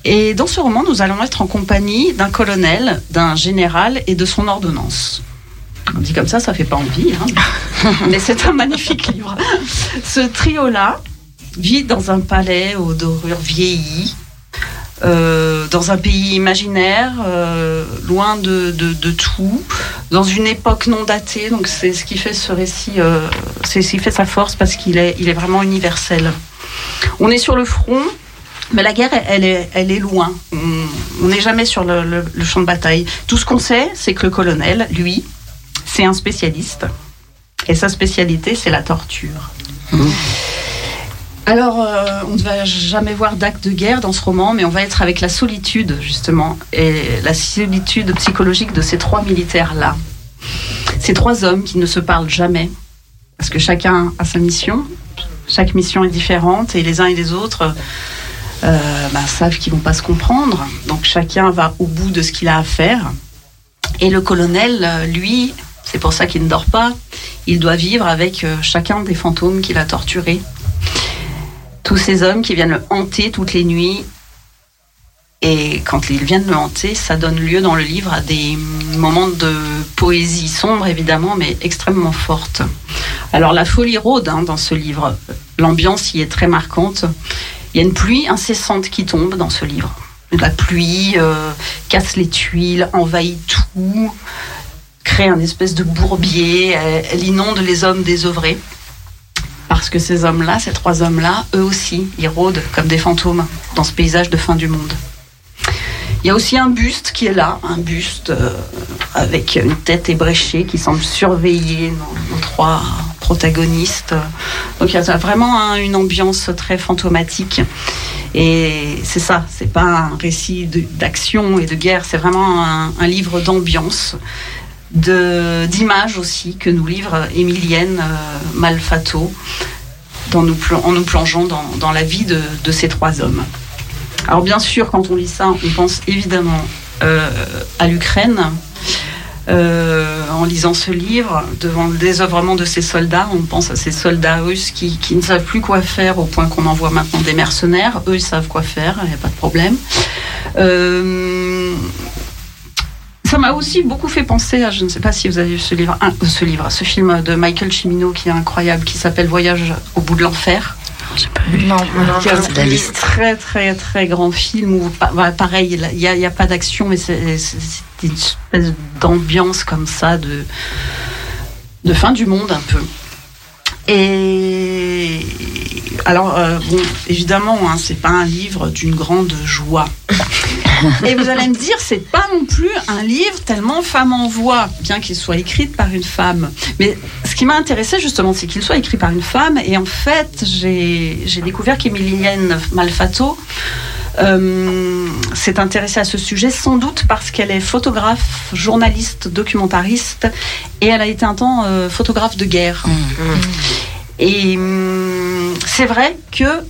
Et dans ce roman, nous allons être en compagnie d'un colonel, d'un général et de son ordonnance. On dit comme ça, ça fait pas envie, hein. (laughs) mais c'est un magnifique livre. Ce trio-là vit dans un palais aux dorures vieillies, euh, dans un pays imaginaire, euh, loin de, de- de tout, dans une époque non datée. Donc c'est ce qui fait ce récit, euh, c'est ce qui fait sa force parce qu'il est, il est vraiment universel. On est sur le front, mais la guerre, elle est, elle est loin. On- n'est jamais sur le, le- le champ de bataille. Tout ce qu'on sait, c'est que le colonel, lui, c'est un spécialiste. Et sa spécialité, c'est la torture. Alors, euh, on ne va jamais voir d'acte de guerre dans ce roman, mais on va être avec la solitude, justement, et la solitude psychologique de ces trois militaires-là. Ces trois hommes qui ne se parlent jamais, parce que chacun a sa mission, chaque mission est différente, et les uns et les autres euh, bah, savent qu'ils vont pas se comprendre, donc chacun va au bout de ce qu'il a à faire. Et le colonel, euh, lui, c'est pour ça qu'il ne dort pas, il doit vivre avec euh, chacun des fantômes qu'il a torturés tous ces hommes qui viennent le hanter toutes les nuits. Et quand ils viennent le hanter, ça donne lieu dans le livre à des moments de poésie sombre, évidemment, mais extrêmement forte. Alors la folie rôde hein, dans ce livre. L'ambiance y est très marquante. Il y a une pluie incessante qui tombe dans ce livre. La pluie euh, casse les tuiles, envahit tout, crée un espèce de bourbier, elle, inonde les hommes désœuvrés. Parce que ces hommes-là, ces trois hommes-là, eux aussi, ils rôdent comme des fantômes dans ce paysage de fin du monde. Il y a aussi un buste qui est là, un buste euh, avec une tête ébréchée qui semble surveiller nos, trois protagonistes. Donc il y a vraiment un- une ambiance très fantomatique. Et c'est ça, c'est pas un récit d'action et de guerre, c'est vraiment un, livre d'ambiance, d'images aussi que nous livre Émilienne euh, Malfato dans en nous plongeant dans, la vie de, ces trois hommes. Alors bien sûr, quand on lit ça, on pense évidemment euh, à l'Ukraine. Euh, en lisant ce livre, devant le désœuvrement de ces soldats, on pense à ces soldats russes qui, ne savent plus quoi faire au point qu'on envoie maintenant des mercenaires. Eux, ils savent quoi faire, il n'y a pas de problème. Ça m'a aussi beaucoup fait penser à, je ne sais pas si vous avez vu ce livre, un- ce livre, ce film de Michael Cimino qui est incroyable, qui s'appelle Voyage au bout de l'enfer. Non, Qui est un c'est de la liste. très très très grand film où pa- voilà, pareil il n'y a, il y a pas d'action mais c'est une espèce d'ambiance comme ça de de fin du monde un peu et alors euh, bon évidemment hein, c'est pas un livre d'une grande joie et vous allez me dire c'est pas non plus un livre tellement femme en voix bien qu'il soit écrit par une femme mais ce qui m'a intéressé justement, c'est qu'il soit écrit par une femme. Et en fait, j'ai découvert qu'Emilienne Malfato euh, s'est intéressée à ce sujet, sans doute parce qu'elle est photographe, journaliste, documentariste, et elle a été un temps euh, photographe de guerre. Et hum, c'est vrai que,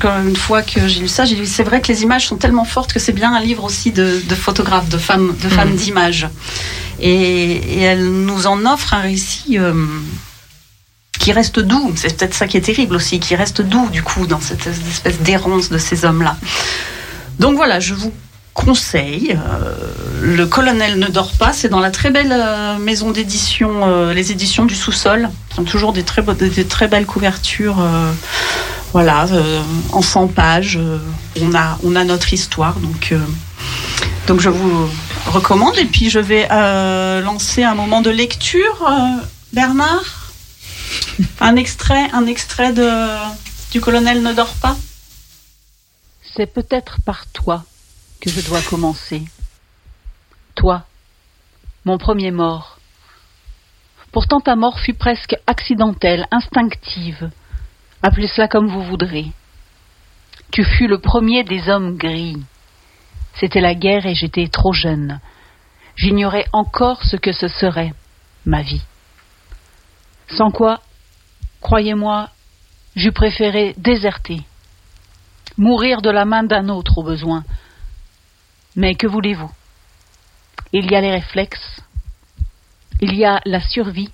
quand une fois que j'ai lu ça, j'ai dit c'est vrai que les images sont tellement fortes que c'est bien un livre aussi de, de photographes, de femmes, de femmes d'images. Et, et elle nous en offre un récit euh, qui reste doux. C'est peut-être ça qui est terrible aussi, qui reste doux du coup dans cette espèce d'errance de ces hommes-là. Donc voilà, je vous conseille. euh, le colonel ne dort pas. C'est dans la très belle euh, maison d'édition, euh, les éditions du sous-sol, qui ont toujours très, des très belles couvertures. Voilà, euh, en 100 pages, euh, on, a, on a notre histoire. Donc, euh, donc je vous recommande. Et puis je vais lancer un moment de lecture. Bernard Un extrait, un extrait de, du colonel ne dort pas C'est peut-être par toi que je dois commencer. Toi, mon premier mort. Pourtant ta mort fut presque accidentelle, instinctive. Appelez cela comme vous voudrez. Tu fus le premier des hommes gris. C'était la guerre et j'étais trop jeune. J'ignorais encore ce que ce serait, ma vie. Sans quoi, croyez-moi, j'eus préféré déserter mourir de la main d'un autre au besoin. Mais que voulez-vous? Il y a les réflexes, il y a la survie,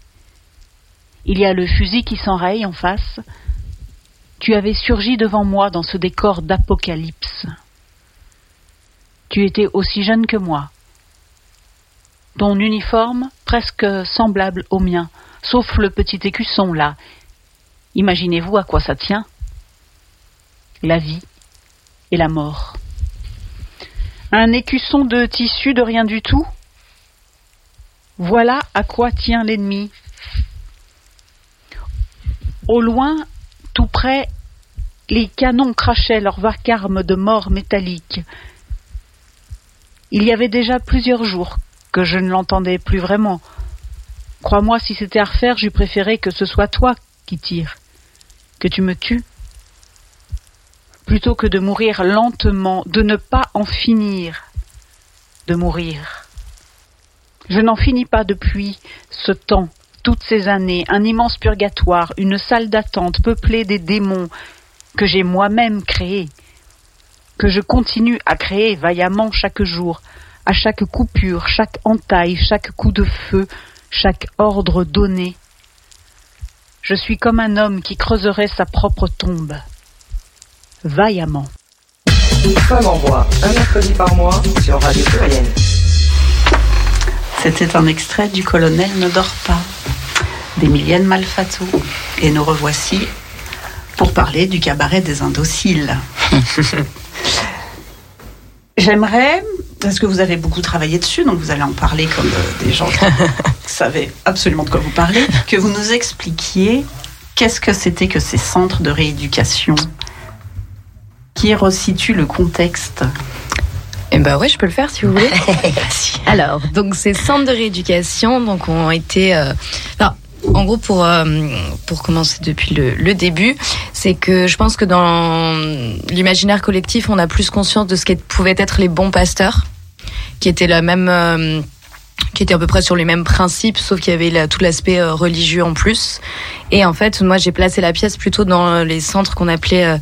il y a le fusil qui s'enraye en face. Tu avais surgi devant moi dans ce décor d'apocalypse. Tu étais aussi jeune que moi. Ton uniforme presque semblable au mien, sauf le petit écusson là. Imaginez-vous à quoi ça tient la vie et la mort. Un écusson de tissu de rien du tout Voilà à quoi tient l'ennemi. Au loin, tout près, les canons crachaient leur vacarme de mort métallique. Il y avait déjà plusieurs jours que je ne l'entendais plus vraiment. Crois-moi, si c'était à refaire, j'eus préféré que ce soit toi qui tires, que tu me tues plutôt que de mourir lentement, de ne pas en finir de mourir. Je n'en finis pas depuis ce temps, toutes ces années, un immense purgatoire, une salle d'attente peuplée des démons que j'ai moi-même créés, que je continue à créer vaillamment chaque jour, à chaque coupure, chaque entaille, chaque coup de feu, chaque ordre donné. Je suis comme un homme qui creuserait sa propre tombe vaillamment. Femme en voix, un mercredi par mois sur Radio Pluriel. C'était un extrait du colonel ne dort pas d'Emilienne Malfato. Et nous revoici pour parler du cabaret des indociles. (laughs) J'aimerais, parce que vous avez beaucoup travaillé dessus, donc vous allez en parler comme euh, des gens qui (laughs) savaient absolument de quoi vous parlez, que vous nous expliquiez qu'est-ce que c'était que ces centres de rééducation qui resituent le contexte. Eh ben ouais, je peux le faire si vous voulez. (laughs) Alors, donc ces centres de rééducation, donc ont été, euh, en gros pour euh, pour commencer depuis le, le début, c'est que je pense que dans l'imaginaire collectif, on a plus conscience de ce qu'est- pouvaient être les bons pasteurs, qui étaient la même euh, qui était à peu près sur les mêmes principes, sauf qu'il y avait tout l'aspect euh, religieux en plus. Et en fait, moi, j'ai placé la pièce plutôt dans les centres qu'on appelait euh,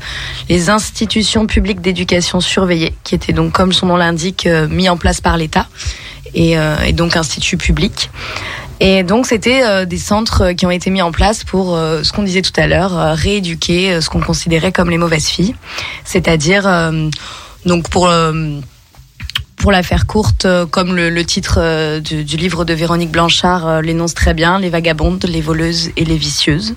les institutions publiques d'éducation surveillée, qui étaient donc, comme son nom l'indique, euh, mis en place par l'État et, euh, et donc instituts publics. Et donc, c'était euh, des centres euh, qui ont été mis en place pour euh, ce qu'on disait tout à l'heure, euh, rééduquer euh, ce qu'on considérait comme les mauvaises filles, c'est-à-dire euh, donc pour pour la faire courte, comme le, le titre du, du livre de Véronique Blanchard l'énonce très bien, les vagabondes, les voleuses et les vicieuses.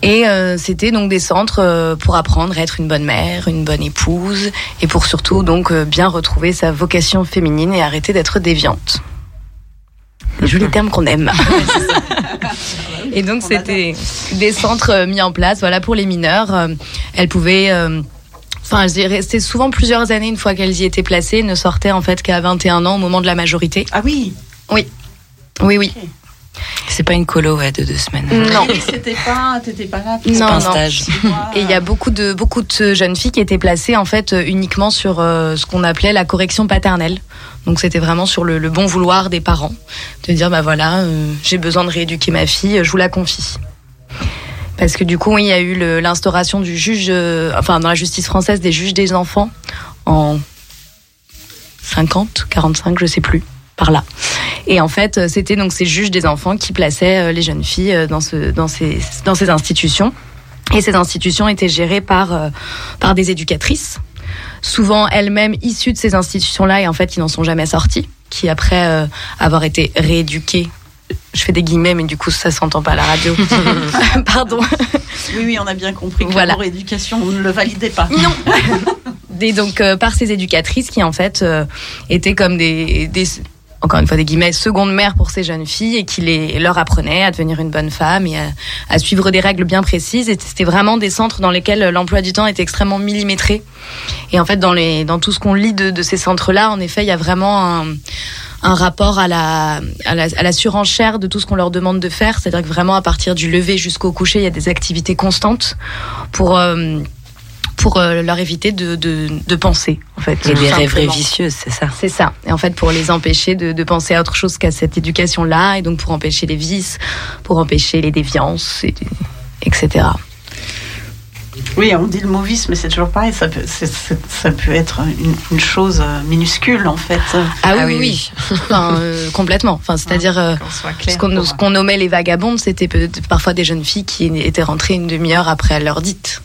Et c'était donc des centres pour apprendre à être une bonne mère, une bonne épouse, et pour surtout donc bien retrouver sa vocation féminine et arrêter d'être déviante. Les jolis termes qu'on aime. et donc c'était des centres euh, mis en place, voilà pour les mineurs. Euh, Elles pouvaient euh, Enfin, je dirais, c'était souvent plusieurs années une fois qu'elles y étaient placées, ne sortaient en fait qu'à 21 ans au moment de la majorité. Ah oui Oui. Oui, oui. C'est pas une colo ouais, de deux semaines. Non. (laughs) C'était pas, t'étais pas là. Non, pas un non. stage. Et il y a beaucoup de beaucoup de jeunes filles qui étaient placées en fait euh, uniquement sur euh, ce qu'on appelait la correction paternelle. Donc c'était vraiment sur le, le bon vouloir des parents de dire bah voilà euh, j'ai besoin de rééduquer ma fille, je vous la confie. Parce que du coup il y a eu l'instauration du juge, euh, enfin dans la justice française des juges des enfants en 50, 45, je sais plus par là. Et en fait, euh, c'était donc ces juges des enfants qui plaçaient euh, les jeunes filles euh, dans, ce, dans, ces, dans ces institutions. Et ces institutions étaient gérées par, par des éducatrices, souvent elles-mêmes issues de ces institutions-là et en fait qui n'en sont jamais sorties, qui après euh, avoir été rééduquées, je fais des guillemets mais du coup ça s'entend pas à la radio, (laughs) (laughs) pardon, Oui, oui, on a bien compris que Voilà. la rééducation, on ne le validait pas. non. (laughs) Des, donc euh, par ces éducatrices qui en fait euh, étaient comme des, des encore une fois des guillemets secondes mères pour ces jeunes filles et qui les leur apprenaient à devenir une bonne femme et à, suivre des règles bien précises et c'était vraiment des centres dans lesquels l'emploi du temps était extrêmement millimétré et en fait dans les dans tout ce qu'on lit de, ces centres là en effet il y a vraiment un rapport à la, à la, à la surenchère de tout ce qu'on leur demande de faire. C'est-à-dire que vraiment, à partir du lever jusqu'au coucher, il y a des activités constantes pour, euh, pour euh, leur éviter de, de, de penser, en fait. Et des rêveries vicieuses, c'est ça. C'est ça. Et en fait, pour les empêcher de, de penser à autre chose qu'à cette éducation-là, et donc pour empêcher les vices, pour empêcher les déviances, et, etc. Oui, on dit le mot vice, mais c'est toujours pareil. Ça peut, ça peut être une, une chose euh, minuscule, en fait. Ah, Ah oui, oui, oui. (laughs) Enfin, euh, complètement. Enfin, c'est-à-dire. euh, soit Ce qu'on ce nommait les vagabondes, c'était parfois des jeunes filles qui étaient rentrées une demi-heure après leur dite.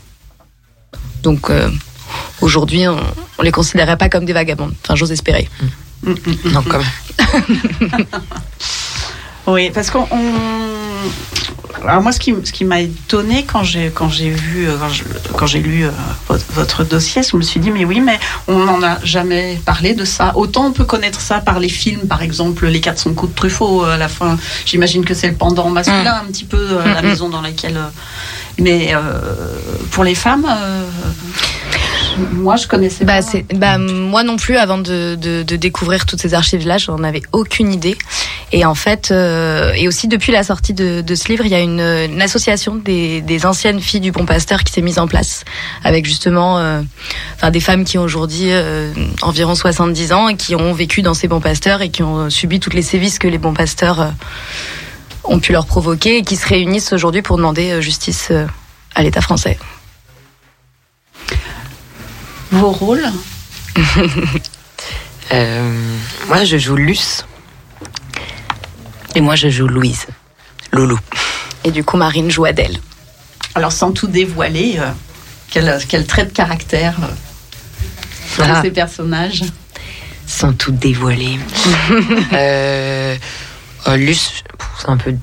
Donc euh, aujourd'hui, on, on les considérait pas comme des vagabondes. Enfin, j'ose espérer. Mm. Non, quand même. (laughs) Oui, parce qu'on. Alors moi, ce qui, m- ce qui m'a étonné quand j'ai quand j'ai vu euh, quand j'ai lu euh, votre, votre dossier, je me suis dit mais oui, mais on n'en a jamais parlé de ça. Autant on peut connaître ça par les films, par exemple les 400 coups de Truffaut euh, à la fin. J'imagine que c'est le pendant masculin un petit peu euh, la maison dans laquelle. mais euh, pour les femmes, moi je connaissais Bah, pas. bah, moi non plus, avant de, de, de découvrir toutes ces archives-là, j'en avais aucune idée. Et en fait, euh, et aussi depuis la sortie de, de ce livre, il y a une, une association des, des anciennes filles du Bon Pasteur qui s'est mise en place, avec justement euh, enfin, des femmes qui ont aujourd'hui euh, environ 70 ans et qui ont vécu dans ces Bons Pasteurs et qui ont subi toutes les sévices que les Bons Pasteurs euh, ont pu leur provoquer et qui se réunissent aujourd'hui pour demander justice à l'État français. Vos rôles (laughs) Euh, moi, je joue Luce. Et moi, je joue Louise. Loulou. Et du coup, Marine joue Adèle. Alors sans tout dévoiler, euh, quel, quel trait de caractère euh, dans Ah. ces personnages Sans tout dévoiler. (laughs) euh, euh, Luce, c'est un peu.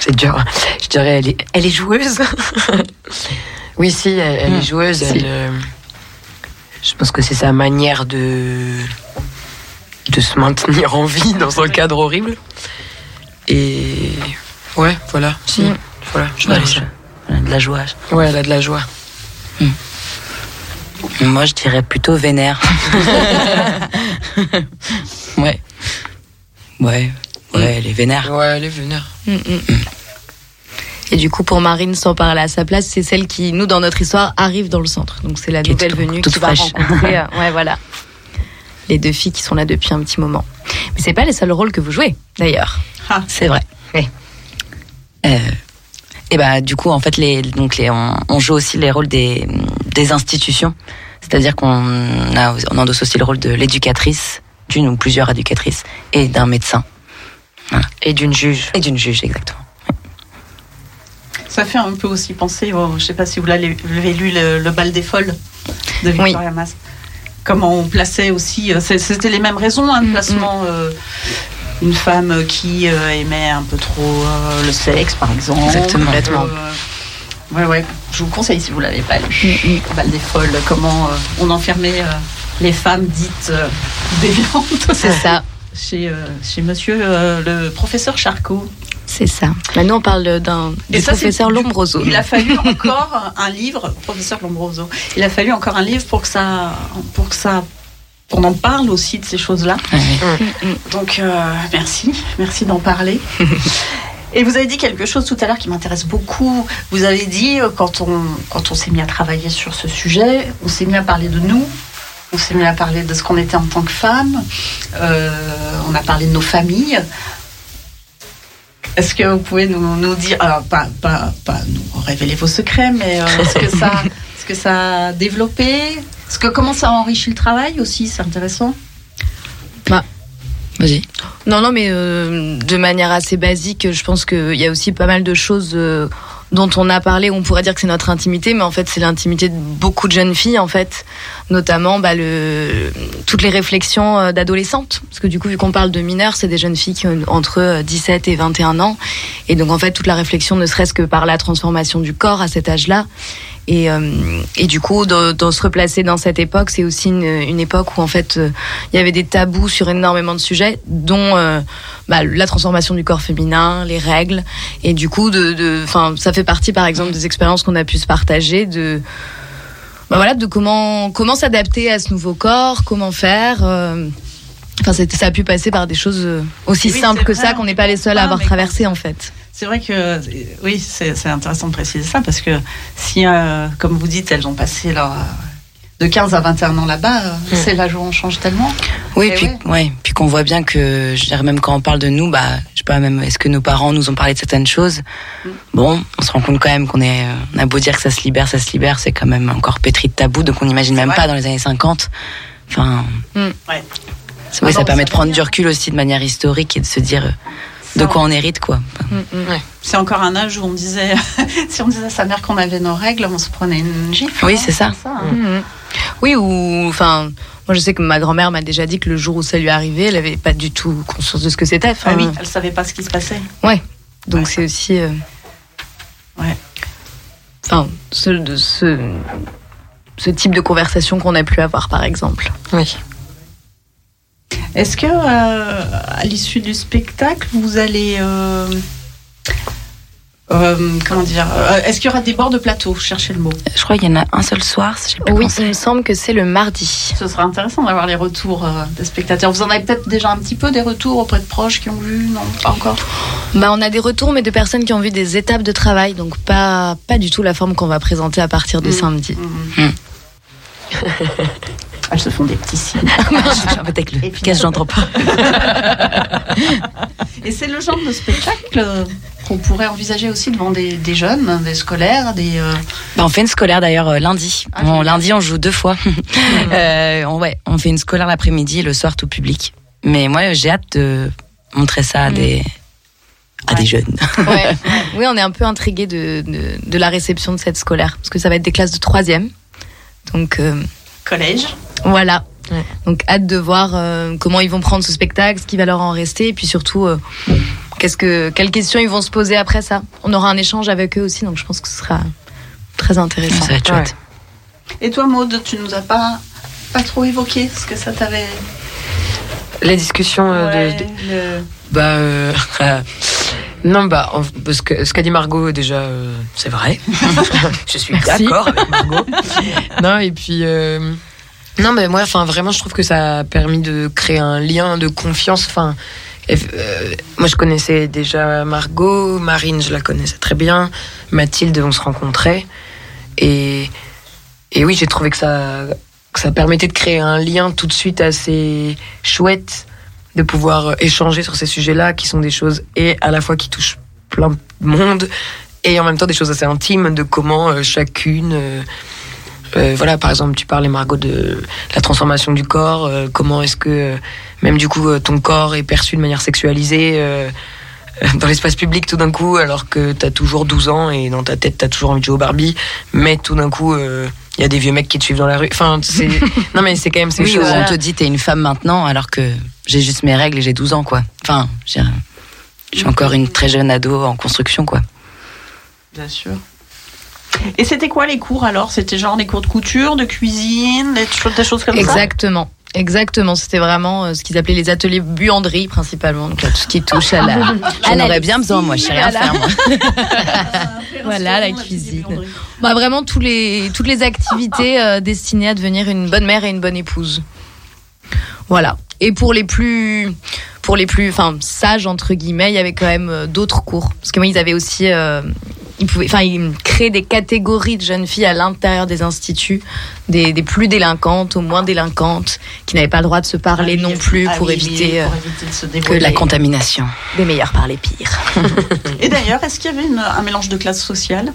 C'est dur. Je dirais, elle est, elle est joueuse. (laughs) oui, si, elle, elle est joueuse. elle, euh, je pense que c'est sa manière de de se maintenir en vie dans un cadre horrible. Et ouais, voilà. Si, Mm. voilà. Je dirais ça. Voilà, de la joie. Ouais, elle a de la joie. Moi, je dirais plutôt vénère. (laughs) ouais. Ouais. Ouais, elle est vénère. Ouais, elle est vénère. Mm, mm. Et du coup, pour Marine, sans parler à sa place, c'est celle qui, nous, dans notre histoire, arrive dans le centre. Donc c'est la Qui nouvelle venue toute qui va fraîche. rencontrer. (laughs) euh, ouais, voilà. Les deux filles qui sont là depuis un petit moment. Mais c'est pas les seuls rôles que vous jouez, d'ailleurs. C'est vrai. Euh, et bah du coup en fait les donc les on, on joue aussi les rôles des des institutions, c'est-à-dire qu'on a on endosse aussi le rôle de l'éducatrice, d'une ou plusieurs éducatrices et d'un médecin Et d'une juge. et d'une juge exactement. Ça fait un peu aussi penser, au, je sais pas si vous l'avez lu, le, le bal des folles de Victoria Mass. comment on plaçait aussi. euh, C'était les mêmes raisons, hein, de placement. euh, une femme qui euh, aimait un peu trop euh, le sexe, par exemple. Exactement. Complètement. ouais, ouais. Je vous conseille si vous l'avez pas lu. Bal des folles, comment on enfermait les femmes dites déviantes. C'est ça. (laughs) Chez, chez monsieur le professeur Charcot. C'est ça. Maintenant, on parle d'un Et du ça, c'est- professeur Lombroso. Il a fallu encore un livre, professeur Lombroso. Il a fallu encore un livre pour que ça, pour que ça, qu'on en parle aussi de ces choses-là. Donc euh, merci, merci d'en parler. Et vous avez dit quelque chose tout à l'heure qui m'intéresse beaucoup. Vous avez dit euh, quand on quand on s'est mis à travailler sur ce sujet, on s'est mis à parler de nous. On s'est mis à parler de ce qu'on était en tant que femme. Euh, on a parlé de nos familles. Est-ce que vous pouvez nous, nous dire, alors pas, pas, pas nous révéler vos secrets, mais euh, est-ce que ça, (laughs) est-ce que ça a développé? Est-ce que comment ça a enrichi le travail aussi? C'est intéressant. Vas-y. Non, non, mais euh, de manière assez basique, je pense qu'il y a aussi pas mal de choses euh, dont on a parlé. On pourrait dire que c'est notre intimité, mais en fait, c'est l'intimité de beaucoup de jeunes filles, en fait. Notamment, bah, toutes les réflexions euh, d'adolescentes. Parce que du coup, vu qu'on parle de mineurs, c'est des jeunes filles qui ont entre euh, 17 et 21 ans. Et donc, en fait, toute la réflexion, ne serait-ce que par la transformation du corps à cet âge-là. Et, euh, et du coup, de, de se replacer dans cette époque, c'est aussi une, une époque où en fait, euh, il y avait des tabous sur énormément de sujets, dont euh, bah, la transformation du corps féminin, les règles. Et du coup, de, de, enfin, ça fait partie, par exemple, des expériences qu'on a pu se partager, de, bah, voilà, de comment comment s'adapter à ce nouveau corps, comment faire. euh, Enfin, ça a pu passer par des choses aussi Oui, simples que vrai, ça on qu'on n'est pas les seuls à avoir traversé en fait. C'est vrai que euh, oui, c'est intéressant de préciser ça parce que si, euh, comme vous dites, elles ont passé leur, euh, de 15 à 21 ans là-bas, euh, c'est l'âge où on change tellement. Oui, Eh puis, ouais. ouais. puis qu'on voit bien que, je dirais même quand on parle de nous, bah, je sais pas, même, est-ce que nos parents nous ont parlé de certaines choses? Mm. Bon, on se rend compte quand même qu'on est, on a beau dire que ça se libère, ça se libère, c'est quand même encore pétri de tabou, donc on n'imagine même vrai. pas dans les années 50. Enfin, Ouais. oui, Ah ça non, permet ça de prendre du recul aussi de manière historique et de se dire euh, de quoi on hérite, quoi. C'est encore un âge où on disait, (laughs) si on disait à sa mère qu'on avait nos règles, on se prenait une gifle. Oui, hein, c'est ça. hein. Mhm. Oui, ou enfin, moi je sais que ma grand-mère m'a déjà dit que le jour où ça lui arrivait, elle avait pas du tout conscience de ce que c'était. Enfin, Ah oui, elle savait pas ce qui se passait. Donc Ouais. c'est aussi. euh, Ouais. Enfin, ce, de ce, ce type de conversation qu'on a pu avoir, par exemple. Oui. Est-ce que euh, à l'issue du spectacle, vous allez euh, euh, comment dire euh, Est-ce qu'il y aura des bords de plateau Cherchez le mot? Je crois qu'il y en a un seul soir, je sais plus Oui, c'est. il me semble que c'est le mardi. Ce sera intéressant d'avoir les retours euh, des spectateurs. Vous en avez peut-être déjà un petit peu des retours auprès de proches qui ont vu Non, pas encore? Bah, on a des retours, mais de personnes qui ont vu des étapes de travail, donc pas, pas du tout la forme qu'on va présenter à partir de Mhm. samedi. Mhm. (laughs) Elles se font des petits signes. (laughs) Peut-être Et le casse, j'entends pas. (laughs) Et c'est le genre de spectacle euh, qu'on pourrait envisager aussi devant des, des jeunes, des scolaires, des. euh, Bah, on fait une scolaire d'ailleurs euh, lundi. Ah, lundi, on joue deux fois. (laughs) Euh, on, ouais, on fait une scolaire l'après-midi et le soir tout public. Mais moi, j'ai hâte de montrer ça à Mm. des à Ouais. des jeunes. Ouais. oui, on est un peu intrigués de, de, de la réception de cette scolaire, parce que ça va être des classes de troisième. Donc euh, collège. Voilà. Ouais. Donc hâte de voir euh, comment ils vont prendre ce spectacle, ce qui va leur en rester, et puis surtout euh, qu'est-ce que quelles questions ils vont se poser après ça. On aura un échange avec eux aussi, donc je pense que ce sera très intéressant. Ça va être chouette. Et toi, Maud, tu nous as pas pas trop évoqué ce que ça t'avait. La discussion euh, de- Ouais, de, le- Bah (laughs) non bah parce que ce qu'a dit Margot déjà euh, c'est vrai. (laughs) je suis d'accord avec Margot. (laughs) non et puis euh, non mais moi enfin vraiment je trouve que ça a permis de créer un lien de confiance enfin euh, moi je connaissais déjà Margot, Marine je la connaissais très bien, Mathilde on se rencontrait et et oui j'ai trouvé que ça que ça permettait de créer un lien tout de suite assez chouette de pouvoir échanger sur ces sujets-là, qui sont des choses et à la fois qui touchent plein de monde, et en même temps des choses assez intimes de comment euh, chacune, euh, euh, voilà, par exemple, tu parlais Margot de la transformation du corps, euh, comment est-ce que euh, même du coup euh, ton corps est perçu de manière sexualisée euh, (laughs) dans l'espace public tout d'un coup, alors que t'as toujours 12 ans et dans ta tête t'as toujours envie de jouer au Barbie, mais tout d'un coup euh, Il y a des vieux mecs qui te suivent dans la rue. Enfin, c'est. (laughs) non, mais c'est quand même ces Oui, choses. on te dit t'es une femme maintenant alors que j'ai juste mes règles et j'ai 12 ans quoi. Enfin, j'ai- je suis encore une très jeune ado en construction quoi. Bien sûr. Et c'était quoi les cours alors? C'était genre des cours de couture, de cuisine, des, cho- des choses comme ça? Exactement. Exactement, c'était vraiment euh, ce qu'ils appelaient les ateliers buanderie principalement, donc là, tout ce qui touche à la. (laughs) J'en aurais bien besoin moi, je sais rien voilà. faire moi. Voilà, (laughs) (laughs) la cuisine. Bah vraiment tous les toutes les activités euh, destinées à devenir une bonne mère et une bonne épouse. Voilà. Et pour les plus pour les plus enfin sages entre guillemets, il y avait quand même euh, d'autres cours parce que moi ils avaient aussi euh, ils pouvaient enfin ils créaient des catégories de jeunes filles à l'intérieur des instituts, des, des plus délinquantes aux moins délinquantes qui n'avaient pas le droit de se parler non plus Ah pour oui, éviter euh, pour éviter de se que. La contamination. les meilleurs par les pires. (laughs) Et d'ailleurs, est-ce qu'il y avait une- un mélange de classes sociales?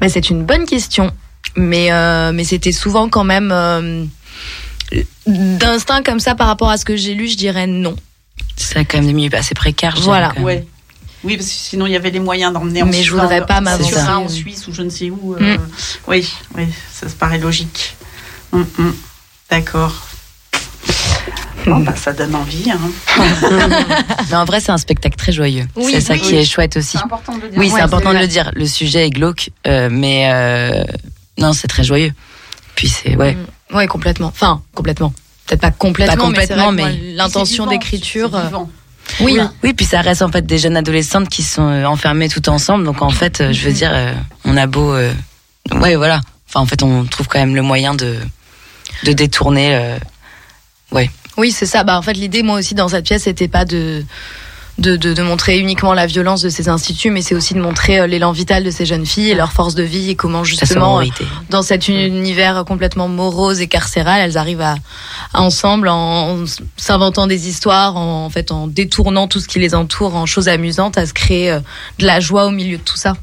Bah, c'est une bonne question, mais euh, mais c'était souvent quand même euh, d'instinct comme ça par rapport à ce que j'ai lu, je dirais non. C'est quand même des milieux assez précaires. je Voilà. même. Ouais. Oui, parce que sinon il y avait les moyens d'emmener en Mais je Suisse- voudrais pas m'avancer. en Suisse ou je ne sais où. euh, Oui, oui, ça se paraît logique. Hum, hum. D'accord. Bon, bah, ça donne envie. Hein. (laughs) Mais en vrai, c'est un spectacle très joyeux. Oui, c'est ça oui. qui est chouette aussi. C'est important de le dire. Oui, c'est Ouais, important de le dire. Le sujet est glauque, euh, mais euh, non, c'est très joyeux. Puis c'est ouais. Ouais, complètement. Enfin, complètement. Peut-être pas complètement, Pas mais complètement, mais- l'intention C'est vivant, d'écriture. Oui. Oui, puis ça reste en fait des jeunes adolescentes qui sont euh, enfermées toutes ensemble. Donc en fait, euh, je veux dire, euh, on a beau, ouais, voilà. Enfin, en fait, on trouve quand même le moyen de de détourner. ouais. Oui, c'est ça. Bah, en fait, l'idée, moi aussi, dans cette pièce, c'était pas de, de, de, de montrer uniquement la violence de ces instituts, mais c'est aussi de montrer euh, l'élan vital de ces jeunes filles et leur force de vie et comment, justement, euh, dans cet univers complètement morose et carcéral, elles arrivent à, à ensemble, en s'inventant des histoires, en, en fait, en détournant tout ce qui les entoure en choses amusantes, à se créer euh, de la joie au milieu de tout ça.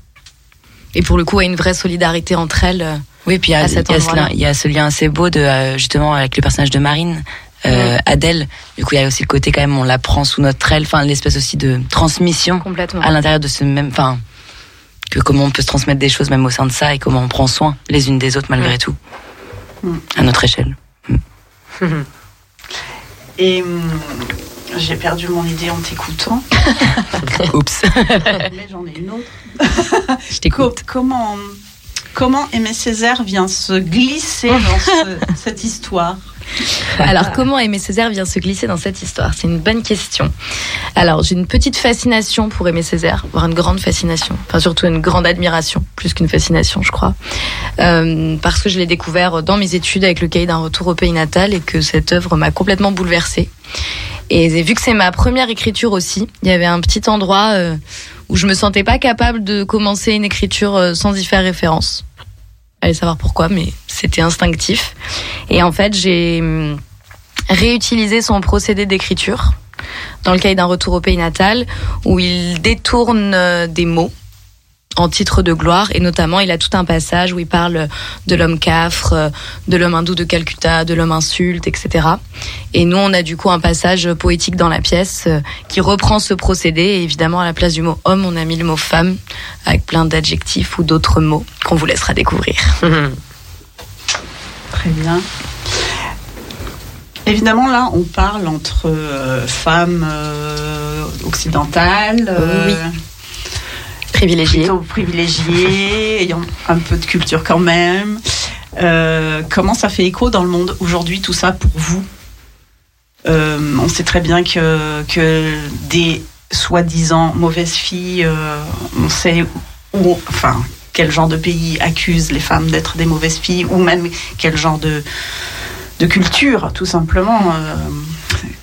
Et pour le coup, à une vraie solidarité entre elles. Oui, puis il y y a ce lien- il y a ce lien assez beau de justement avec le personnage de Marine. Euh, Adèle, du coup il y a aussi le côté quand même on la prend sous notre aile, enfin l'espèce aussi de transmission Complètement. à l'intérieur de ce même, enfin que comment on peut se transmettre des choses même au sein de ça et comment on prend soin les unes des autres malgré tout Mm. à notre échelle. (laughs) Et hum, j'ai perdu mon idée en t'écoutant. (laughs) Oups. (laughs) Mais j'en ai une autre. Je t'écoute. comment, comment Aimé Césaire vient se glisser dans ce- cette histoire? (laughs) Alors, comment Aimé Césaire vient se glisser dans cette histoire? C'est une bonne question. Alors, j'ai une petite fascination pour Aimé Césaire, voire une grande fascination, enfin surtout une grande admiration, plus qu'une fascination, je crois, Euh, parce que je l'ai découvert dans mes études avec le cahier d'un retour au pays natal et que cette œuvre m'a complètement bouleversée. Et vu que c'est ma première écriture aussi, il y avait un petit endroit euh, où je me sentais pas capable de commencer une écriture euh, sans y faire référence. Allez savoir pourquoi, mais c'était instinctif. Et en fait, j'ai hum, réutilisé son procédé d'écriture dans le cahier d'un retour au pays natal, où il détourne euh, des mots en titre de gloire, et notamment il a tout un passage où il parle de l'homme cafre, euh, de l'homme hindou de Calcutta, de l'homme insulte, etc. Et nous, on a du coup un passage poétique dans la pièce euh, qui reprend ce procédé, et évidemment à la place du mot homme, on a mis le mot femme, avec plein d'adjectifs ou d'autres mots qu'on vous laissera découvrir. (laughs) Très bien. Évidemment, là, on parle entre euh, femmes euh, occidentales, euh, Privilégié. plutôt ayant un peu de culture quand même. Euh, comment ça fait écho dans le monde aujourd'hui, tout ça, pour vous Euh, On sait très bien que, que des soi-disant mauvaises filles, euh, on sait où, enfin, quel genre de pays accuse les femmes d'être des mauvaises filles, ou même quel genre de, de culture, tout simplement.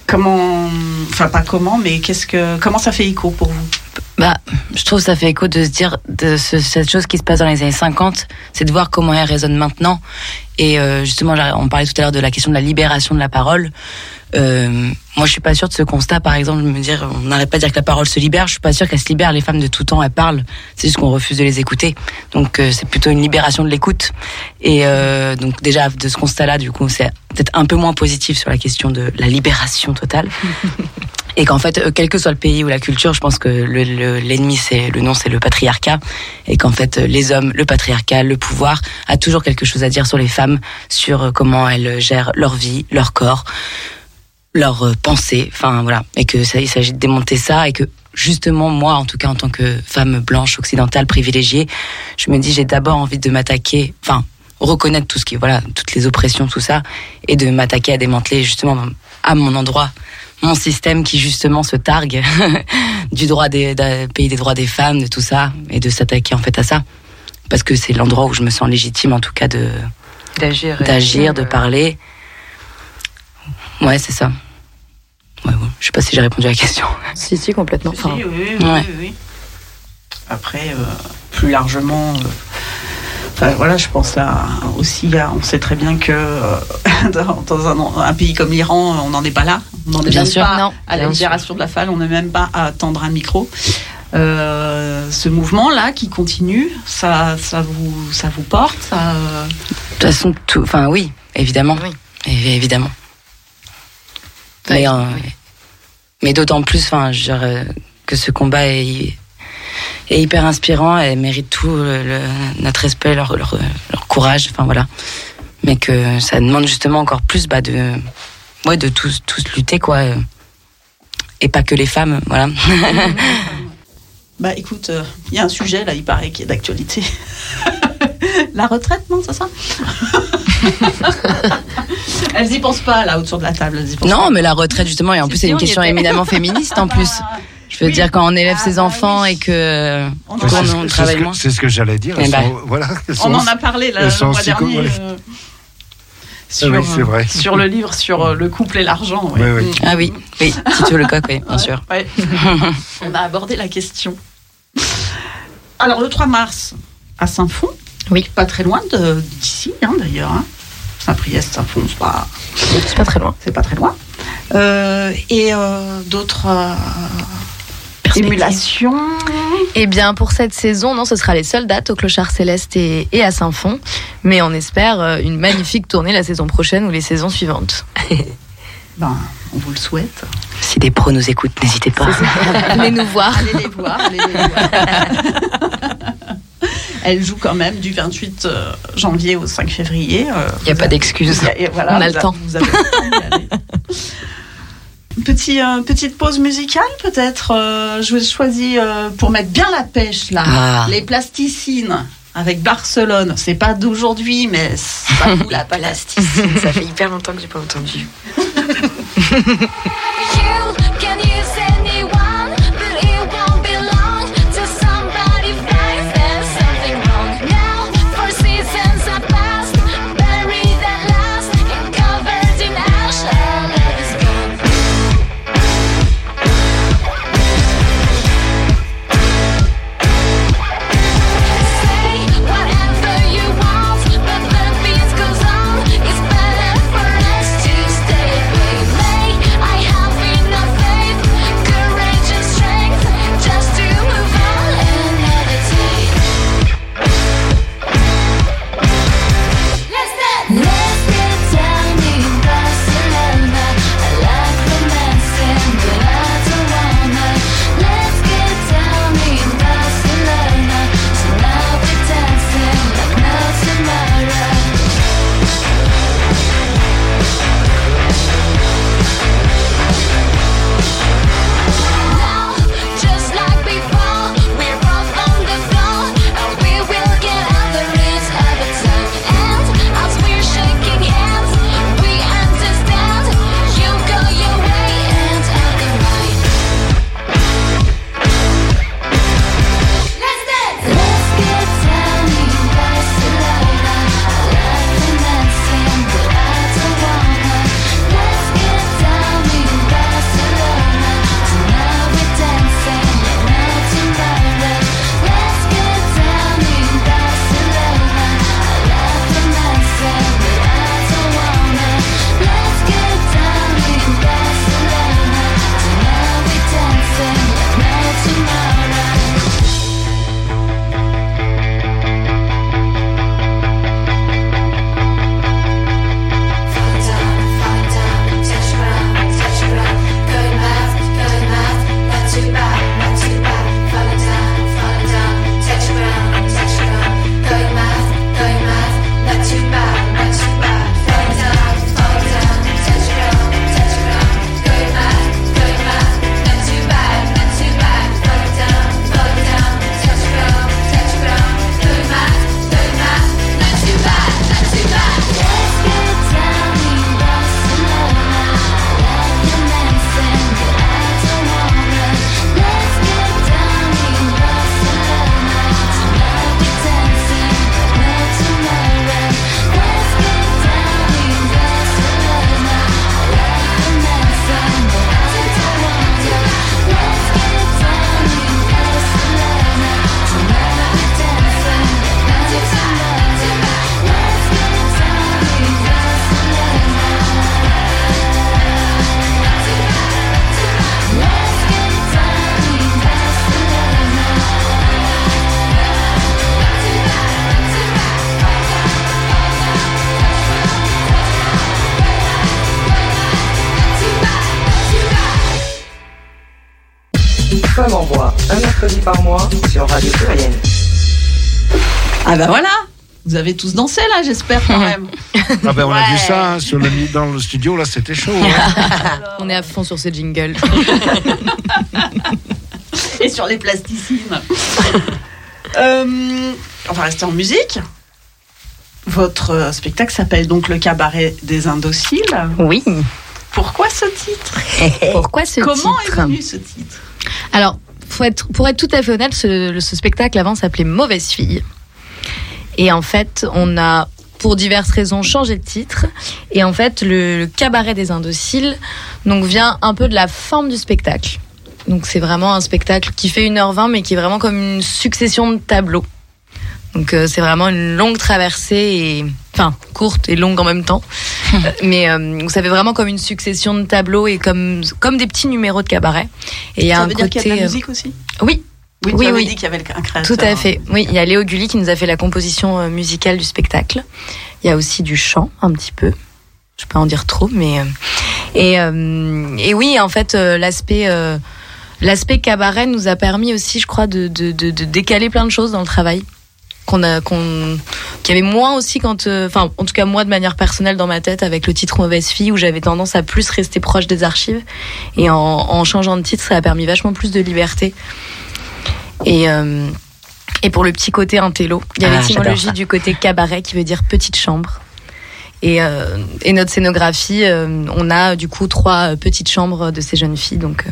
Comment, enfin pas comment, mais qu'est-ce que, comment ça fait écho pour vous Bah, je trouve ça fait écho de se dire de ce- cette chose qui se passe dans les années 50, c'est de voir comment elle résonne maintenant. Et euh, justement, on parlait tout à l'heure de la question de la libération de la parole. Euh, moi, je suis pas sûre de ce constat, par exemple, de me dire, on n'arrête pas de dire que la parole se libère. Je suis pas sûre qu'elle se libère. Les femmes de tout temps, elles parlent. C'est juste qu'on refuse de les écouter. Donc, euh, c'est plutôt une libération de l'écoute. Et euh, donc, déjà, de ce constat-là, du coup, c'est peut-être un peu moins positif sur la question de la libération totale. (laughs) et qu'en fait, euh, quel que soit le pays ou la culture, je pense que l'ennemi, le, c'est le nom, c'est le patriarcat, et qu'en fait, euh, les hommes, le patriarcat, le pouvoir, a toujours quelque chose à dire sur les femmes, sur euh, comment elles gèrent leur vie, leur corps, leurs pensées, enfin voilà, et que ça, il s'agit de démonter ça, et que justement moi, en tout cas en tant que femme blanche occidentale privilégiée, je me dis j'ai d'abord envie de m'attaquer, enfin reconnaître tout ce qui voilà toutes les oppressions tout ça et de m'attaquer à démanteler justement à mon endroit mon système qui justement se targue (laughs) du droit des, pays des droits des femmes, de tout ça, et de s'attaquer en fait à ça, parce que c'est l'endroit où je me sens légitime en tout cas de d'agir, d'agir, de parler. Ouais, c'est ça. Ouais, ouais. Je sais pas si j'ai répondu à la question. (laughs) Si, si, complètement. Si, oui, oui, oui, oui. Après, euh, plus largement. euh, Enfin, voilà, je pense là aussi, à- on sait très bien que euh, (laughs) dans, dans un, un pays comme l'Iran, on n'en est pas là. On n'en est Bien même sûr, pas non, à la libération de la femme, on n'est même pas à tendre un micro. Euh, ce mouvement-là qui continue, ça, ça, vous, ça vous porte ça, euh, De toute façon, tout, enfin oui, évidemment, Oui. Évidemment. Mais, euh, mais d'autant plus, enfin, que ce combat est, est hyper inspirant et mérite tout le, le- notre respect, leur, leur, leur courage, enfin voilà. Mais que ça demande justement encore plus bah, de, ouais, de tous, tous lutter, quoi. euh, Et pas que les femmes, voilà. (laughs) Bah écoute, euh, il y a un sujet là, il paraît, qui est d'actualité. (laughs) la retraite, non, c'est ça? (laughs) Elles y pensent pas là autour de la table. elles y pensent non, pas. mais la retraite, justement, et en plus, c'est une question était. éminemment féministe en plus. Je veux Oui. dire, quand on élève Ah, ses bah enfants oui. et que On en C'est a- ce- on travaille moins. C'est ce que j'allais dire. Eh elles ben. sont- voilà, elles On sont- en a parlé là, le mois dernier. ouais. euh, sur, oui, c'est vrai. sur le livre sur euh, le couple et l'argent. ouais. Oui, oui. Mm. Ah oui, oui, Tito Lecoq, oui, bien Ouais, sûr. ouais. (laughs) On a abordé la question. Alors, le 3 mars, à Saint-Fond, Oui. pas très loin de- d'ici, hein, d'ailleurs. hein. Saint-Priest, Saint-Fond, c'est pas, C'est pas très loin. c'est pas très loin. Euh, et euh, d'autres euh, émulations. Eh bien, pour cette saison, non, ce sera les seules dates au Clochard Céleste et, et à Saint-Fond. Mais on espère euh, une magnifique tournée la saison prochaine ou les saisons suivantes. (laughs) Ben, on vous le souhaite. Si des pros nous écoutent, n'hésitez pas. Venez nous voir. Allez les voir. allez les voir. (laughs) Elle joue quand même du 28 euh, janvier au 5 février. euh, Il n'y a vous pas d'excuse. Voilà, On a le temps. vous avez (laughs) le temps d'y aller. Petit, euh, petite pause musicale peut-être. euh, je vous ai choisi euh, pour mettre bien la pêche là. Ah. Les plasticines avec Barcelone. C'est pas d'aujourd'hui, mais ça fout la plasticine. (laughs) Ça fait hyper longtemps que j'ai pas entendu. (laughs) avez tous dansé là, j'espère quand même. Ah ben, on a vu ça hein, sur le, dans le studio, là c'était chaud. hein. On est à fond sur ce jingle. (laughs) Et sur les plasticides. Euh, on va rester en musique. Votre euh, spectacle s'appelle donc Le Cabaret des Indociles. Oui. Pourquoi ce titre? (laughs) Pourquoi ce Comment titre? est venu ce titre? Alors, faut être, pour être tout à fait honnête, ce, ce spectacle avant s'appelait Mauvaise fille. Et en fait, on a, pour diverses raisons, changé de titre. Et en fait, le, le cabaret des indociles donc, vient un peu de la forme du spectacle. Donc, c'est vraiment un spectacle qui fait 1h20, mais qui est vraiment comme une succession de tableaux. Donc, euh, c'est vraiment une longue traversée, et, enfin, courte et longue en même temps. Euh, mais euh, donc, ça fait vraiment comme une succession de tableaux et comme, comme des petits numéros de cabaret. Et il y a Ça un veut dire côté, qu'il y a de la musique aussi? Oui, Oui, tu Oui, avais oui. dit qu'il y avait un créateur. tout à fait. Oui, il y a Léo Gulli qui nous a fait la composition euh, musicale du spectacle. Il y a aussi du chant, un petit peu. Je peux en dire trop, mais euh, et euh, et oui, en fait, euh, l'aspect euh, l'aspect cabaret nous a permis aussi, je crois, de, de, de, de décaler plein de choses dans le travail qu'on a qu'on qu'il y avait moins aussi quand euh, enfin en tout cas moi de manière personnelle dans ma tête avec le titre mauvaise fille où j'avais tendance à plus rester proche des archives et en, en changeant de titre ça a permis vachement plus de liberté et euh, et pour le petit côté intello il y a Ah, l'étymologie du côté cabaret qui veut dire petite chambre. Et, euh, et notre scénographie euh, on a du coup trois petites chambres de ces jeunes filles donc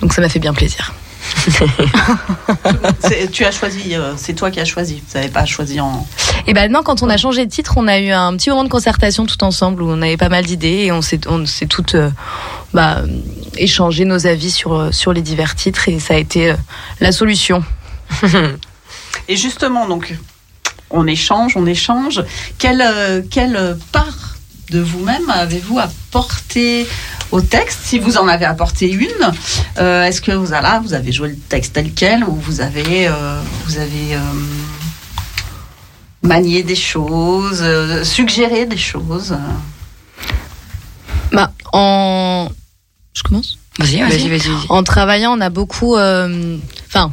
donc ça m'a fait bien plaisir (laughs) Tu as choisi, euh, c'est toi qui as choisi. Vous n'avez pas choisi en. Et ben non, quand on a changé de titre, on a eu un petit moment de concertation tout ensemble où on avait pas mal d'idées et on s'est on s'est toutes euh, bah, échangé nos avis sur euh, sur les divers titres et ça a été euh, la solution. (laughs) Et justement, donc, on échange, on échange. Quelle, euh, quelle part de vous-même avez-vous apporté au texte Si vous en avez apporté une, euh, est-ce que vous, là, vous avez joué le texte tel quel ou vous avez, euh, vous avez euh, manié des choses, euh, suggéré des choses Bah en je commence? Vas-y, Vas-y, vas-y. En travaillant, on a beaucoup. euh, Enfin,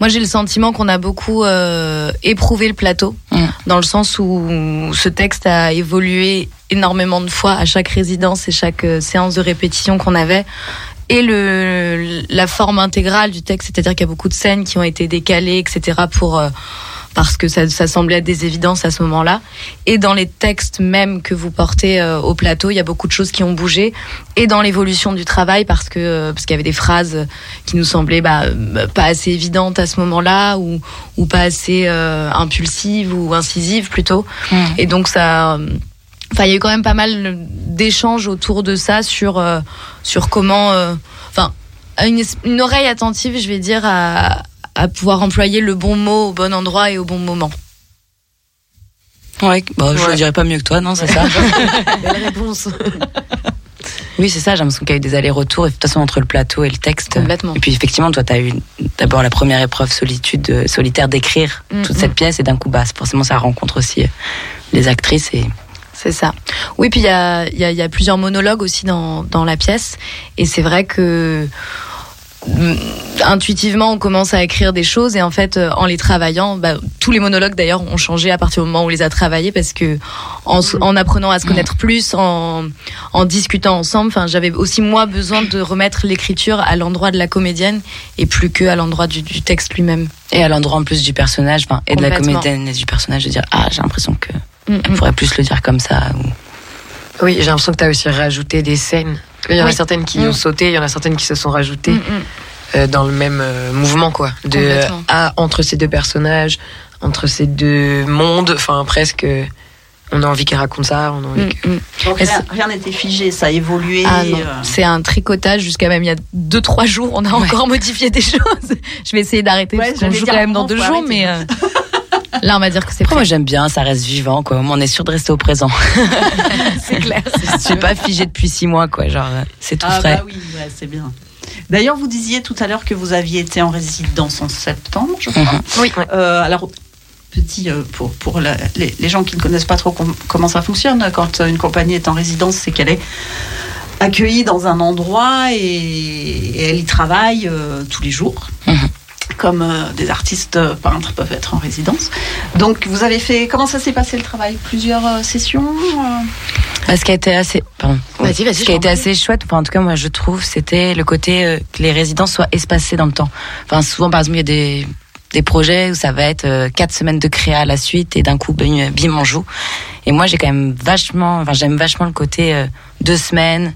moi j'ai le sentiment qu'on a beaucoup euh, éprouvé le plateau, Mm. dans le sens où ce texte a évolué énormément de fois à chaque résidence et chaque euh, séance de répétition qu'on avait. Et le, la forme intégrale du texte, c'est-à-dire qu'il y a beaucoup de scènes qui ont été décalées, etc., pour, euh, parce que ça, ça semblait être des évidences à ce moment-là. Et dans les textes même que vous portez euh, au plateau, il y a beaucoup de choses qui ont bougé. Et dans l'évolution du travail, parce que euh, parce qu'il y avait des phrases qui nous semblaient bah, pas assez évidentes à ce moment-là, ou, ou pas assez euh, impulsives ou incisives plutôt. Mm. Et donc ça. Enfin, il y a eu quand même pas mal d'échanges autour de ça sur euh, sur comment, euh, enfin, une, oreille attentive, je vais dire, à, à pouvoir employer le bon mot au bon endroit et au bon moment. Ouais, bah, je Ouais. le dirais pas mieux que toi, non, c'est ça (laughs) Belle réponse. Oui, c'est ça, j'ai l'impression qu'il y a eu des allers-retours, et de toute façon, entre le plateau et le texte. Complètement. Et puis, effectivement, toi, tu as eu d'abord la première épreuve solitude, euh, solitaire d'écrire Mm, toute mm. cette pièce, et d'un coup, bah, forcément, ça rencontre aussi les actrices. Et C'est ça. Oui, puis il y a, il y, a, il y a plusieurs monologues aussi dans, dans la pièce. Et c'est vrai que mm, intuitivement, on commence à écrire des choses et en fait, euh, en les travaillant, bah, tous les monologues d'ailleurs ont changé à partir du moment où on les a travaillés parce que en, apprenant à se connaître plus, en, en discutant ensemble, enfin, j'avais aussi moi besoin de remettre l'écriture à l'endroit de la comédienne et plus que à l'endroit du, du texte lui-même. Et à l'endroit en plus du personnage, et de la comédienne et du personnage, de dire Ah, j'ai l'impression que Mm, elle mm. pourrait plus le dire comme ça. ou- Oui, j'ai l'impression que tu as aussi rajouté des scènes. Il y en a certaines qui Mm. ont sauté, il y en a certaines qui se sont rajoutées Mm, mm. euh, dans le même euh, mouvement, quoi. De Complètement. à, entre ces deux personnages, entre ces deux mondes, enfin presque. euh, On a envie qu'elle raconte ça, on a envie Mm, que- mm. Donc rien n'était figé, ça a évolué. Ah euh, c'est un tricotage jusqu'à même il y a deux trois jours. On a encore (laughs) modifié des choses. Je vais essayer d'arrêter Ouais, parce qu'on joue quand même dans deux jours, arrêter. mais euh, (laughs) là on va dire que c'est moi, j'aime bien, ça reste vivant, quoi. On est sûr de rester au présent. (laughs) C'est clair. Je suis pas figée depuis six mois, quoi. Genre, c'est tout Ah frais. bah oui, ouais, c'est bien. D'ailleurs, vous disiez tout à l'heure que vous aviez été en résidence en septembre, je crois. Mhm. Oui. Euh, alors, petit, euh, pour, pour la- les, les gens qui ne connaissent pas trop com- comment ça fonctionne, quand euh, une compagnie est en résidence, c'est qu'elle est accueillies dans un endroit et, et elles y travaillent euh, tous les jours. Comme euh, des artistes euh, peintres peuvent être en résidence. Donc, vous avez fait. Comment ça s'est passé le travail? Plusieurs euh, sessions euh? Bah, ce qui a été assez, pardon. Vas-y, vas-y, Ce qui a été assez chouette, enfin, en tout cas, moi, je trouve, c'était le côté euh, que les résidents soient espacés dans le temps. Enfin, souvent, par exemple, il y a des, des projets où ça va être euh, quatre semaines de créa à la suite et d'un coup, bim, bim, on joue. Et moi, j'ai quand même vachement, enfin, j'aime vachement le côté euh, deux semaines,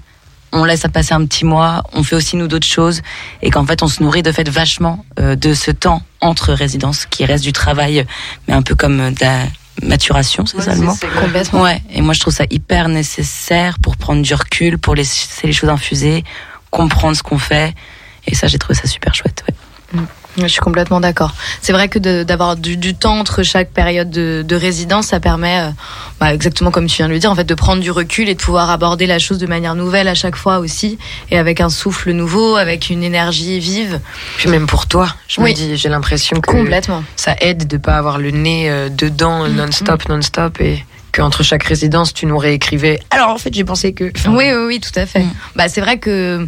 on laisse ça passer un petit mois, on fait aussi nous d'autres choses, et qu'en fait on se nourrit de fait vachement euh, de ce temps entre résidences qui reste du travail, mais un peu comme euh, de la maturation, c'est ça le mot? c'est complètement. Ouais, et moi je trouve ça hyper nécessaire pour prendre du recul, pour laisser les choses infuser, comprendre ce qu'on fait, et ça j'ai trouvé ça super chouette. Ouais. Je suis complètement d'accord. C'est vrai que d'avoir du, du temps entre chaque période de, de résidence, ça permet, euh, bah, exactement comme tu viens de le dire, en fait, de prendre du recul et de pouvoir aborder la chose de manière nouvelle à chaque fois aussi, et avec un souffle nouveau, avec une énergie vive. Puis même pour toi, je Oui. me dis, j'ai l'impression que Complètement. ça aide de pas avoir le nez euh, dedans Mm, non-stop, non-stop et qu'entre chaque résidence, tu nous réécrivais. Alors en fait, j'ai pensé que. Enfin, Oui, oui, oui, tout à fait. Bah, c'est vrai que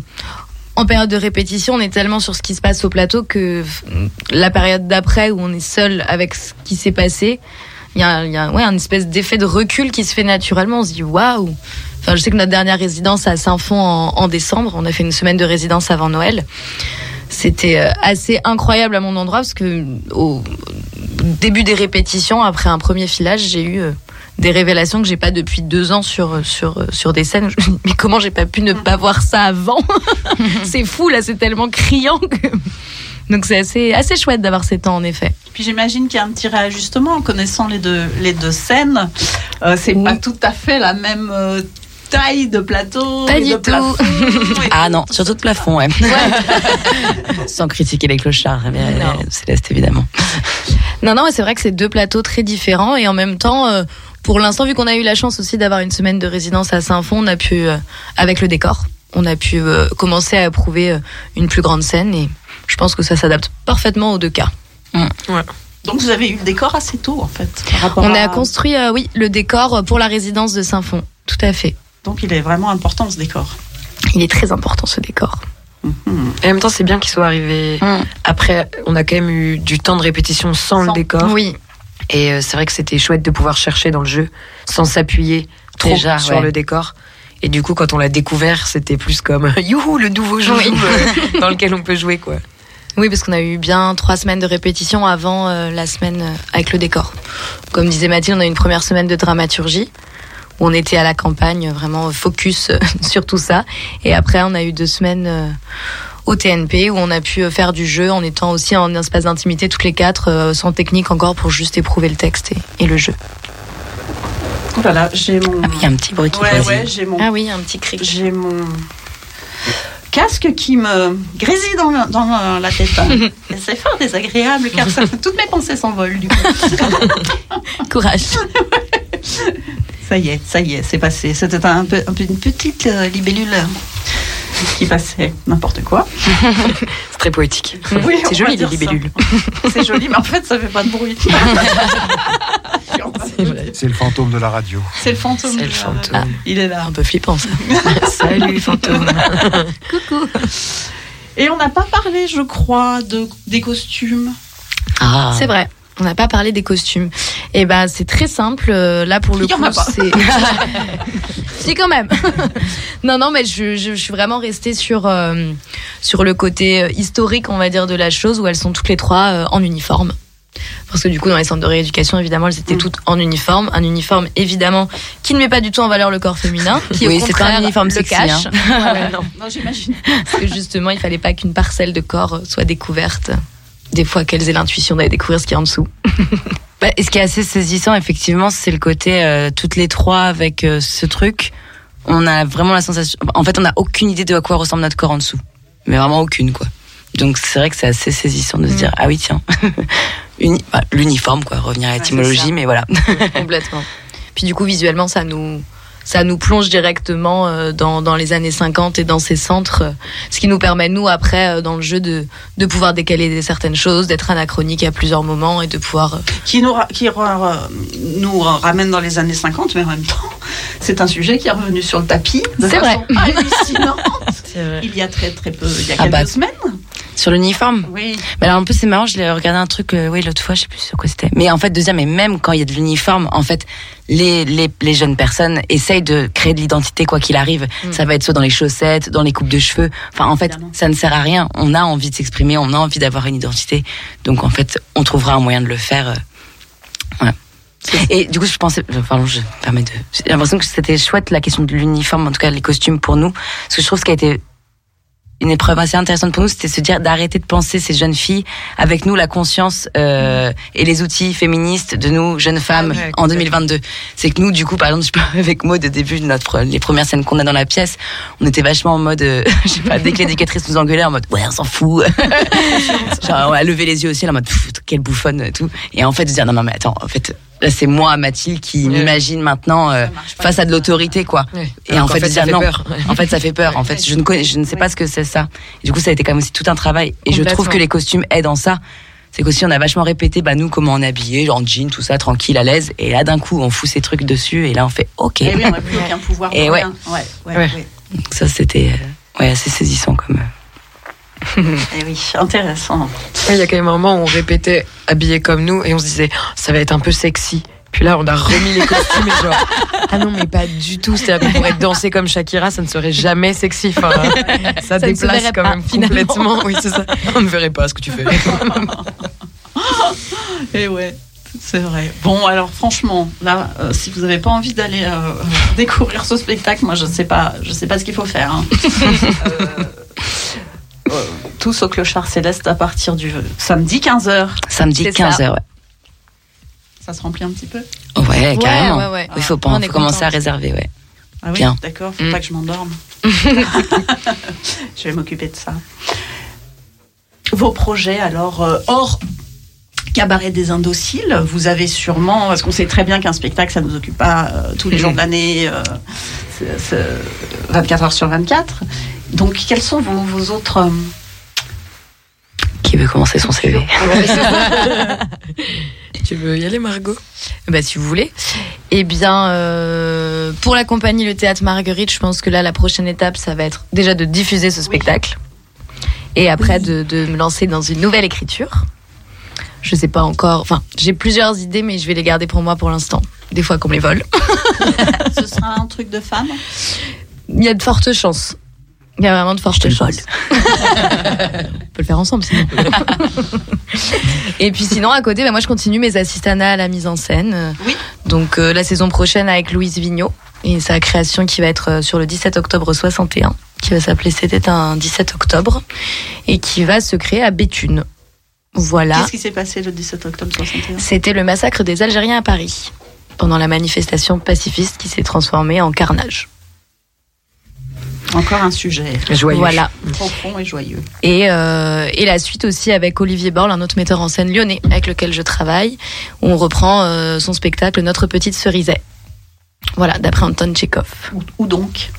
en période de répétition, on est tellement sur ce qui se passe au plateau que la période d'après où on est seul avec ce qui s'est passé, il y a, y a ouais, un espèce d'effet de recul qui se fait naturellement. On se dit waouh. Enfin, je sais que notre dernière résidence à Saint-Fond en, en décembre, on a fait une semaine de résidence avant Noël. C'était euh, assez incroyable à mon endroit parce que au début des répétitions, après un premier filage, j'ai eu euh, des révélations que j'ai pas depuis deux ans sur sur sur des scènes. Je me dis, mais comment j'ai pas pu ne pas voir ça avant (laughs) C'est fou là, c'est tellement criant que. (laughs) Donc c'est assez assez chouette d'avoir ces temps en effet. Puis j'imagine qu'il y a un petit réajustement en connaissant les deux, les deux scènes. Euh, c'est pas tout à fait la même euh, taille de plateau. Pas du de tout. plafond. (laughs) Ah non, surtout de plafond, ouais. Sans critiquer les clochards, eh bien, Non. euh, Céleste évidemment. Non non, mais c'est vrai que c'est deux plateaux très différents et en même temps. euh, pour l'instant, vu qu'on a eu la chance aussi d'avoir une semaine de résidence à Saint-Fond, on a pu, euh, avec le décor, on a pu euh, commencer à approuver euh, une plus grande scène et je pense que ça s'adapte parfaitement aux deux cas. Donc vous avez eu le décor assez tôt en fait. par On à- a construit, euh, oui, le décor pour la résidence de Saint-Fond. Tout à fait. Donc il est vraiment important ce décor. Il est très important ce décor. Et en même temps, c'est bien qu'il soit arrivé. Après, on a quand même eu du temps de répétition sans, le décor. Oui. Et euh, c'est vrai que c'était chouette de pouvoir chercher dans le jeu sans s'appuyer trop Déjà, sur ouais. le décor. Et du coup, quand on l'a découvert, c'était plus comme (laughs) youhou, le nouveau jeu Oui. (laughs) dans lequel on peut jouer, quoi. Oui, parce qu'on a eu bien trois semaines de répétition avant euh, la semaine euh, avec le décor. Comme disait Mathilde, on a eu une première semaine de dramaturgie où on était à la campagne, vraiment focus (laughs) sur tout ça. Et après, on a eu deux semaines euh, au TNP où on a pu euh, faire du jeu en étant aussi en espace d'intimité toutes les quatre, euh, sans technique encore pour juste éprouver le texte et, et le jeu. Voilà, j'ai mon. Il y a un petit bruit qui Ouais, ouais, j'ai mon. Ah oui, un petit cri. J'ai mon casque qui me grésille dans, la- dans la- la tête. (laughs) C'est fort désagréable car ça, (laughs) toutes mes pensées s'envolent du coup. Courage. (laughs) Ça y est, ça y est, c'est passé. C'était un peu, un peu une petite euh, libellule qui passait n'importe quoi. (laughs) C'est très poétique. Oui, c'est joli, les libellules. (laughs) C'est joli, mais en fait, ça fait pas de bruit. (laughs) C'est le fantôme de la radio. C'est le fantôme. C'est le fantôme. Ah, il est là. Un peu flippant ça. Salut, fantôme. Coucou. Et on n'a pas parlé, je crois, de, des costumes. Ah. C'est vrai. On n'a pas parlé des costumes. Et ben c'est très simple. euh, Là pour le Il coup, c'est. (laughs) si quand même. (laughs) non non mais je, je, je suis vraiment restée sur euh, sur le côté euh, historique on va dire de la chose où elles sont toutes les trois euh, en uniforme. Parce que du coup, dans les centres de rééducation, évidemment, elles Mm. étaient toutes en uniforme. Un uniforme, évidemment, qui ne met pas du tout en valeur le corps féminin. Qui, Oui, c'est un uniforme le sexy, cache. hein. (laughs) Voilà. non, j'imagine. Parce que justement, il fallait pas qu'une parcelle de corps soit découverte. Des fois, qu'elles aient l'intuition d'aller découvrir ce qu'il y a en dessous. (laughs) Bah, et ce qui est assez saisissant, effectivement, c'est le côté euh, toutes les trois avec euh, ce truc. On a vraiment la sensation. En fait, on n'a aucune idée de à quoi ressemble notre corps en dessous, mais vraiment aucune, quoi. Donc c'est vrai que c'est assez saisissant de se dire ah oui tiens, (laughs) Uni- bah, l'uniforme quoi, revenir à l'étymologie, mais voilà. (laughs) Complètement. Puis du coup, visuellement, ça nous, ça nous plonge directement euh, dans, dans les années 50 et dans ces centres, euh, ce qui nous permet, nous, après, euh, dans le jeu, de, de pouvoir décaler certaines choses, d'être anachronique à plusieurs moments et de pouvoir... Qui, nous, ra- qui ra- nous ramène dans les années 50, mais en même temps, (laughs) c'est un sujet qui est revenu sur le tapis de C'est façon hallucinante. (laughs) C'est vrai. Il y a très très peu, il y a Ah quelques bah. semaines. Sur l'uniforme Oui. Mais alors en plus c'est marrant, je l'ai regardé un truc, euh, oui l'autre fois, je sais plus sur quoi c'était. Mais en fait de dire, mais même quand il y a de l'uniforme, en fait les, les, les jeunes personnes essayent de créer de l'identité quoi qu'il arrive. Ça va être soit dans les chaussettes, dans les coupes de cheveux. Enfin en fait Évidemment. ça ne sert à rien. On a envie de s'exprimer, on a envie d'avoir une identité. Donc en fait on trouvera un moyen de le faire. euh, voilà. Et du coup, je pensais, euh, pardon, je me permets de, j'ai l'impression que c'était chouette la question de l'uniforme, en tout cas les costumes pour nous, parce que je trouve ce qui a été une épreuve assez intéressante pour nous, c'était se dire d'arrêter de penser ces jeunes filles avec nous la conscience euh, et les outils féministes de nous jeunes femmes Ah ouais, en 2022. C'est que nous, du coup, par exemple, je peux (laughs) avec Maud, au début de notre les premières scènes qu'on a dans la pièce, on était vachement en mode, euh, (laughs) je sais pas, dès que l'éducatrice nous engueulait, en mode ouais, on s'en fout. (laughs) Genre, on a levé les yeux aussi, en mode Pff, quelle bouffonne et tout. Et en fait, se dire non, non, mais attends, en fait. Là, c'est moi, Mathilde, qui m'imagine maintenant euh, face à de l'autorité, quoi. Et en fait, ça dire fait non. peur. (laughs) En fait, ça fait peur. En fait, je ne connais, je ne sais pas ce que c'est ça. Et du coup, ça a été quand même aussi tout un travail. Et je trouve que les costumes aident en ça. C'est qu'aussi, on a vachement répété, bah, nous, comment on est habillé, genre en jean, tout ça, tranquille, à l'aise. Et là, d'un coup, on fout ces trucs dessus. Et là, on fait OK. Et oui, on n'a plus aucun pouvoir. Et ouais. ouais, ouais, Ouais. ouais. Donc ça, c'était euh, ouais, assez saisissant comme. Et oui, intéressant. Il y a quand même un moment où on répétait habillé comme nous et on se disait Oh, ça va être un peu sexy. Puis là, on a remis les costumes et genre ah non mais pas du tout. C'est-à-dire qu'on pourrait danser comme Shakira, ça ne serait jamais sexy. Enfin, ça, Ça ne déplace quand pas, même finalement. complètement. Oui, c'est ça. On ne verrait pas ce que tu fais. (laughs) Et ouais. C'est vrai. Bon, alors franchement, là, euh, si vous n'avez pas envie d'aller euh, découvrir ce spectacle, moi, je sais pas, je sais pas ce qu'il faut faire. hein. Euh, (laughs) tous au clochard céleste à partir du samedi 15h. Samedi C'est 15 ça. h ouais. Ça se remplit un petit peu Ouais, carrément. ouais, ouais. Il faut, est faut commencer à réserver, ouais. Ah oui, Bien. d'accord, faut Mm. pas que je m'endorme. (laughs) (laughs) je vais m'occuper de ça. Vos projets, alors, euh, hors cabaret des indociles, vous avez sûrement, parce qu'on sait très bien qu'un spectacle, ça ne nous occupe pas euh, tous les jours de (laughs) l'année, euh, c'est- c'est 24 heures sur 24. Donc, quels sont vos, vos autres... euh, Qui veut commencer son CV (laughs) tu veux y aller, Margot? Bah, si vous voulez. Eh bien, euh, pour la compagnie Le Théâtre Marguerite, je pense que là, la prochaine étape, ça va être déjà de diffuser ce spectacle. Et après, de, de me lancer dans une nouvelle écriture. Je sais pas encore. Enfin, j'ai plusieurs idées, mais je vais les garder pour moi pour l'instant. Des fois qu'on me les vole. Ce sera un truc de femme? Il y a de fortes chances. Il y a vraiment de fortes chances. (laughs) On peut le faire ensemble sinon. (laughs) Et puis sinon à côté, bah, moi je continue mes assistanats à la mise en scène. Oui. Donc euh, la saison prochaine avec Louise Vigneault et sa création qui va être euh, sur le 17 octobre 61, qui va s'appeler C'était un 17 octobre et qui va se créer à Béthune. Voilà. Qu'est-ce qui s'est passé le 17 octobre 61 C'était le massacre des Algériens à Paris pendant la manifestation pacifiste qui s'est transformée en carnage. Encore un sujet Joyeux. Voilà. profond et joyeux. Et, euh, et la suite aussi avec Olivier Borle, un autre metteur en scène lyonnais avec lequel je travaille, où on reprend euh, son spectacle Notre petite cerisaie. Voilà, d'après Anton Tchekhov, Où, donc?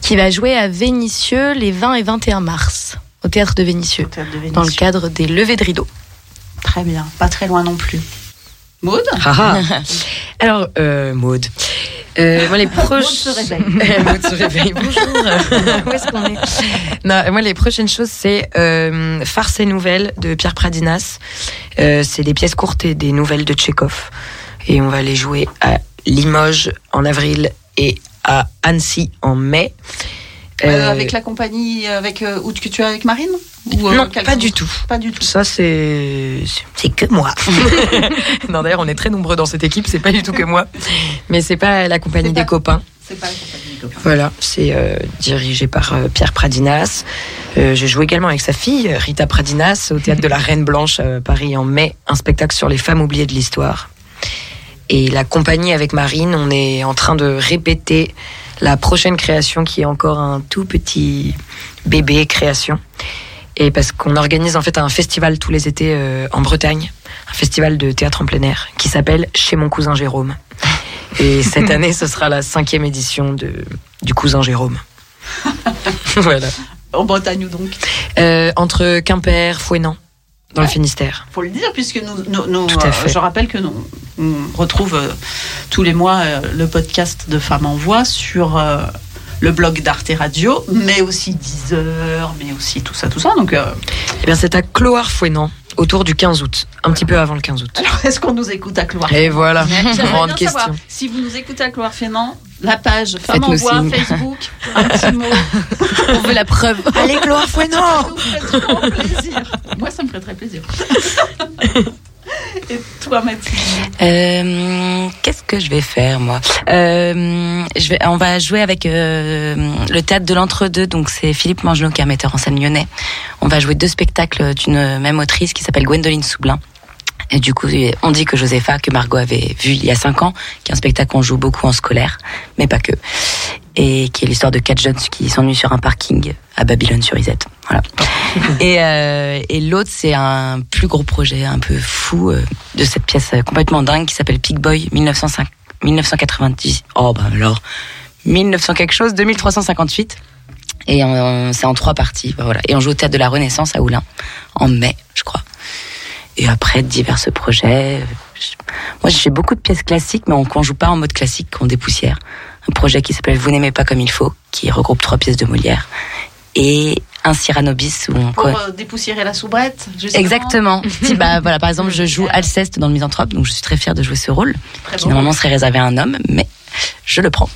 Qui va jouer à Vénissieux les 20 et 21 mars, au théâtre de Vénissieux, Au théâtre de Vénissieux. dans le cadre des levées de rideau. Très bien, pas très loin non plus. Maud Ah ah. (laughs) Alors, euh, Maude. Euh, moi, les (laughs) proches. se réveille. (laughs) Maud se réveille. Bonjour. Où est-ce qu'on est? Non, moi, les prochaines choses, c'est euh, Farce et Nouvelles de Pierre Pradinas. Euh, c'est des pièces courtes et des nouvelles de Tchekhov. Et on va les jouer à Limoges en avril et à Annecy en mai. Euh, Euh, avec la compagnie avec euh, où que tu es avec Marine Ou, euh, Non, pas du tout. Pas du tout. Ça, c'est. C'est que moi. (laughs) (laughs) non, d'ailleurs, on est très nombreux dans cette équipe, c'est pas du tout que moi. Mais c'est pas la compagnie des pas- copains. C'est pas la compagnie des copains. Voilà, c'est euh, dirigé par euh, Pierre Pradinas. Euh, J'ai joué également avec sa fille, Rita Pradinas, au théâtre de la Reine Blanche à Paris en mai, un spectacle sur les femmes oubliées de l'histoire. Et la compagnie avec Marine, on est en train de répéter la prochaine création qui est encore un tout petit bébé création. Et parce qu'on organise en fait un festival tous les étés euh, en Bretagne, un festival de théâtre en plein air qui s'appelle Chez mon cousin Jérôme. Et cette (laughs) année, ce sera la cinquième édition de, du cousin Jérôme. (laughs) voilà. En Bretagne ou donc Euh, entre Quimper, Fouesnant, dans le Finistère. Faut le dire, puisque nous, nous- nous, Tout à euh, fait. je rappelle que nous on retrouve euh, tous les mois euh, le podcast de Femmes en Voix sur euh, le blog d'Arte Radio, mais aussi Deezer, mais aussi tout ça, tout ça. Donc, Eh bien, c'est à Cloire-Fouesnant, autour du 15 août, un petit peu avant le 15 août. alors, est-ce qu'on nous écoute à Cloire Et voilà, grande savoir, question. si vous nous écoutez à Cloire Fénan, la page Femmes en Faites-nous Voix, signe. Facebook, un petit mot. (laughs) On veut la preuve. Allez, trop plaisir. Moi, ça me ferait très plaisir. (laughs) Et toi, Mathilde Euh, Qu'est-ce que je vais faire moi Euh, je vais, On va jouer avec euh, le théâtre de l'entre-deux. Donc c'est Philippe Mangelot qui est un metteur en scène lyonnais. On va jouer deux spectacles d'une même autrice qui s'appelle Gwendoline Soublin. Et du coup, on dit que Josépha, que Margot avait vu il y a cinq ans, qui est un spectacle qu'on joue beaucoup en scolaire, mais pas que. Et qui est l'histoire de quatre jeunes qui s'ennuient sur un parking à Babylone-sur-Isette. Voilà. (laughs) et euh, et l'autre, c'est un plus gros projet un peu fou euh, de cette pièce euh, complètement dingue qui s'appelle Pig Boy 1905, 1990. Oh, bah alors, 1900 quelque chose, 2358. Et c'est en trois parties. bah voilà. Et on joue au théâtre de la Renaissance à Oulin, en mai, je crois. Et après, divers projets. Je- Moi, j'ai beaucoup de pièces classiques, mais on ne joue pas en mode classique, qu'on dépoussière. Un projet qui s'appelle Vous n'aimez pas comme il faut, qui regroupe trois pièces de Molière. Et un Cyrano bis où on... Pour euh, dépoussiérer la soubrette, justement. Exactement. (laughs) Si, bah, voilà, par exemple, je joue Alceste dans le Misanthrope, donc je suis très fière de jouer ce rôle, Très qui bon. normalement serait réservé à un homme, mais je le prends.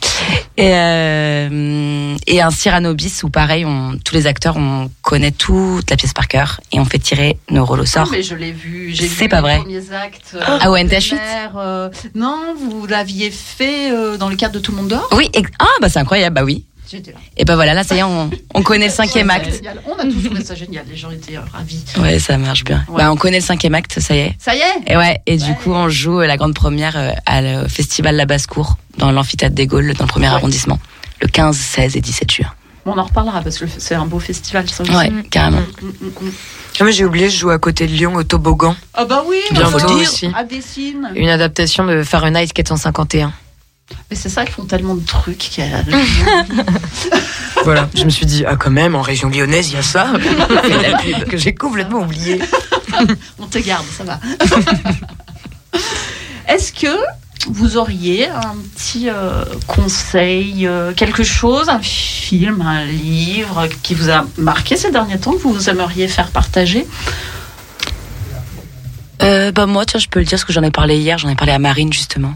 Et, euh, et un Cyrano bis où pareil, on, tous les acteurs, on connaît toute la pièce par cœur et on fait tirer nos rôles au sort. mais je l'ai vu, j'ai vu pas les vrai. premiers actes. Ah ouais, de NTH8? Mère, euh, Non, vous l'aviez fait euh, dans le cadre de Tout le monde dehors Oui, ah bah c'est incroyable, bah oui. J'étais là. Et bah voilà, là ça y est, on, on connaît le cinquième acte. génial. On a tous trouvé ça génial, les gens étaient euh, ravis. Ouais, ça marche bien. Ouais. Bah on connaît le cinquième acte, ça y est. Ça y est Et ouais, et du coup on joue la grande première euh, à le festival La Basse-Cour dans l'amphithéâtre des Gaules, dans le premier Ouais. arrondissement, le 15, 16 et 17 juin. On en reparlera parce que c'est un beau festival, ça aussi. Ouais, carrément. Mm, mm, mm. Ah, mais j'ai oublié, je joue à côté de Lyon au toboggan. Ah bah oui, Bientôt aussi. À. Une adaptation de Fahrenheit 451. Mais c'est ça, ils font tellement de trucs qu'il y a. (laughs) Voilà, je me suis dit, ah quand même, en région lyonnaise, il y a ça. (laughs) que j'ai complètement oublié. (laughs) On te garde, ça va. Est-ce que vous auriez un petit euh, conseil, euh, quelque chose, un film, un livre qui vous a marqué ces derniers temps, que vous aimeriez faire partager? Euh, bah moi, tiens, je peux le dire parce que j'en ai parlé hier, j'en ai parlé à Marine justement.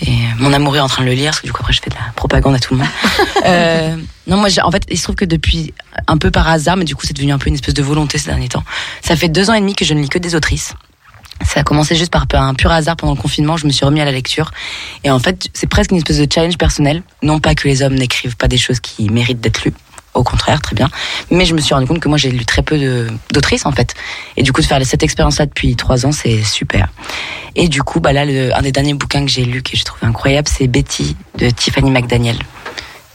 Et euh, mon amour est en train de le lire, parce que du coup après je fais de la propagande à tout le monde. (laughs) euh, non, moi, en fait, il se trouve que depuis un peu par hasard, mais du coup c'est devenu un peu une espèce de volonté ces derniers temps. Ça fait deux ans et demi que je ne lis que des autrices. Ça a commencé juste par un pur hasard pendant le confinement. Je me suis remis à la lecture. Et en fait, c'est presque une espèce de challenge personnel. Non pas que les hommes n'écrivent pas des choses qui méritent d'être lues. Au contraire, très bien. Mais je me suis rendu compte que moi, j'ai lu très peu d'autrices, en fait. Et du coup, de faire cette expérience-là depuis trois ans, c'est super. Et du coup, bah là, le, un des derniers bouquins que j'ai lu, que j'ai trouvé incroyable, c'est Betty de Tiffany McDaniel.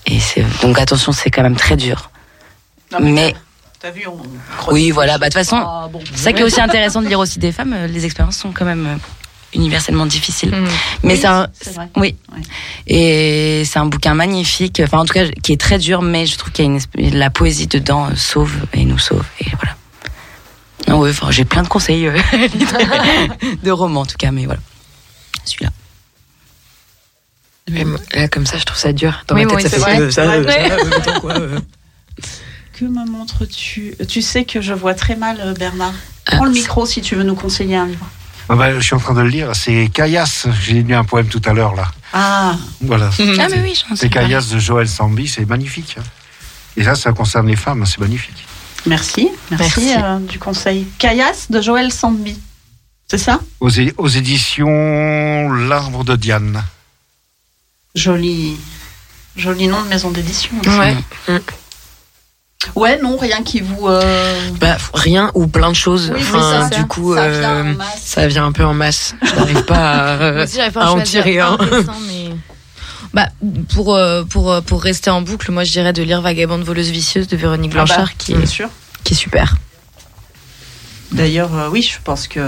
Et c'est, donc attention, c'est quand même très dur. Non, Mais T'as vu, on. oui, voilà. Bah, de toute façon, Ah, c'est ça qui est aussi intéressant de lire aussi des femmes. euh, Les expériences sont quand même universellement difficiles. Mais Oui, c'est un, vrai. oui. Ouais. Et c'est un bouquin magnifique. Enfin, en tout cas, qui est très dur, mais je trouve qu'il y a une espèce- la poésie dedans euh, sauve et nous sauve. Et voilà. Non, ouais, j'ai plein de conseils euh, (laughs) de romans en tout cas, mais voilà. Celui-là. Mais là, comme ça, je trouve ça dur. Dans Oui, ma oui, tête, ça c'est fait vrai. ça, Ouais. ça, attends, quoi, euh. Que me montres-tu? Tu sais que je vois très mal, euh, Bernard. Prends le micro si tu veux nous conseiller un livre. Ah bah, je suis en train de le lire. C'est Caillasse. J'ai lu un poème tout à l'heure là. Ah, Voilà. Ah, mais oui, C'est. Caillasse de Joël Sambi. C'est magnifique. hein. Et ça, ça concerne les femmes. C'est magnifique. merci. Merci, Merci. euh, du conseil. Caillasse de Joël Sandby. C'est ça? Aux, éditions L'Arbre de Diane. Joli. Joli nom de maison d'édition. Ouais. Ouais, non, rien qui vous. euh, Bah, rien ou plein de choses. Oui, enfin, ça. du coup, Ça vient euh, en masse. ça vient un peu en masse. Je n'arrive pas à, (laughs) euh, aussi, pas à en tirer un un. dessin, mais... Bah, pour, euh, pour, pour rester en boucle, moi je dirais de lire Vagabonde voleuse vicieuse de Véronique Ah bah, Blanchard qui, est, sûr. qui est super. D'ailleurs, euh, oui, je pense que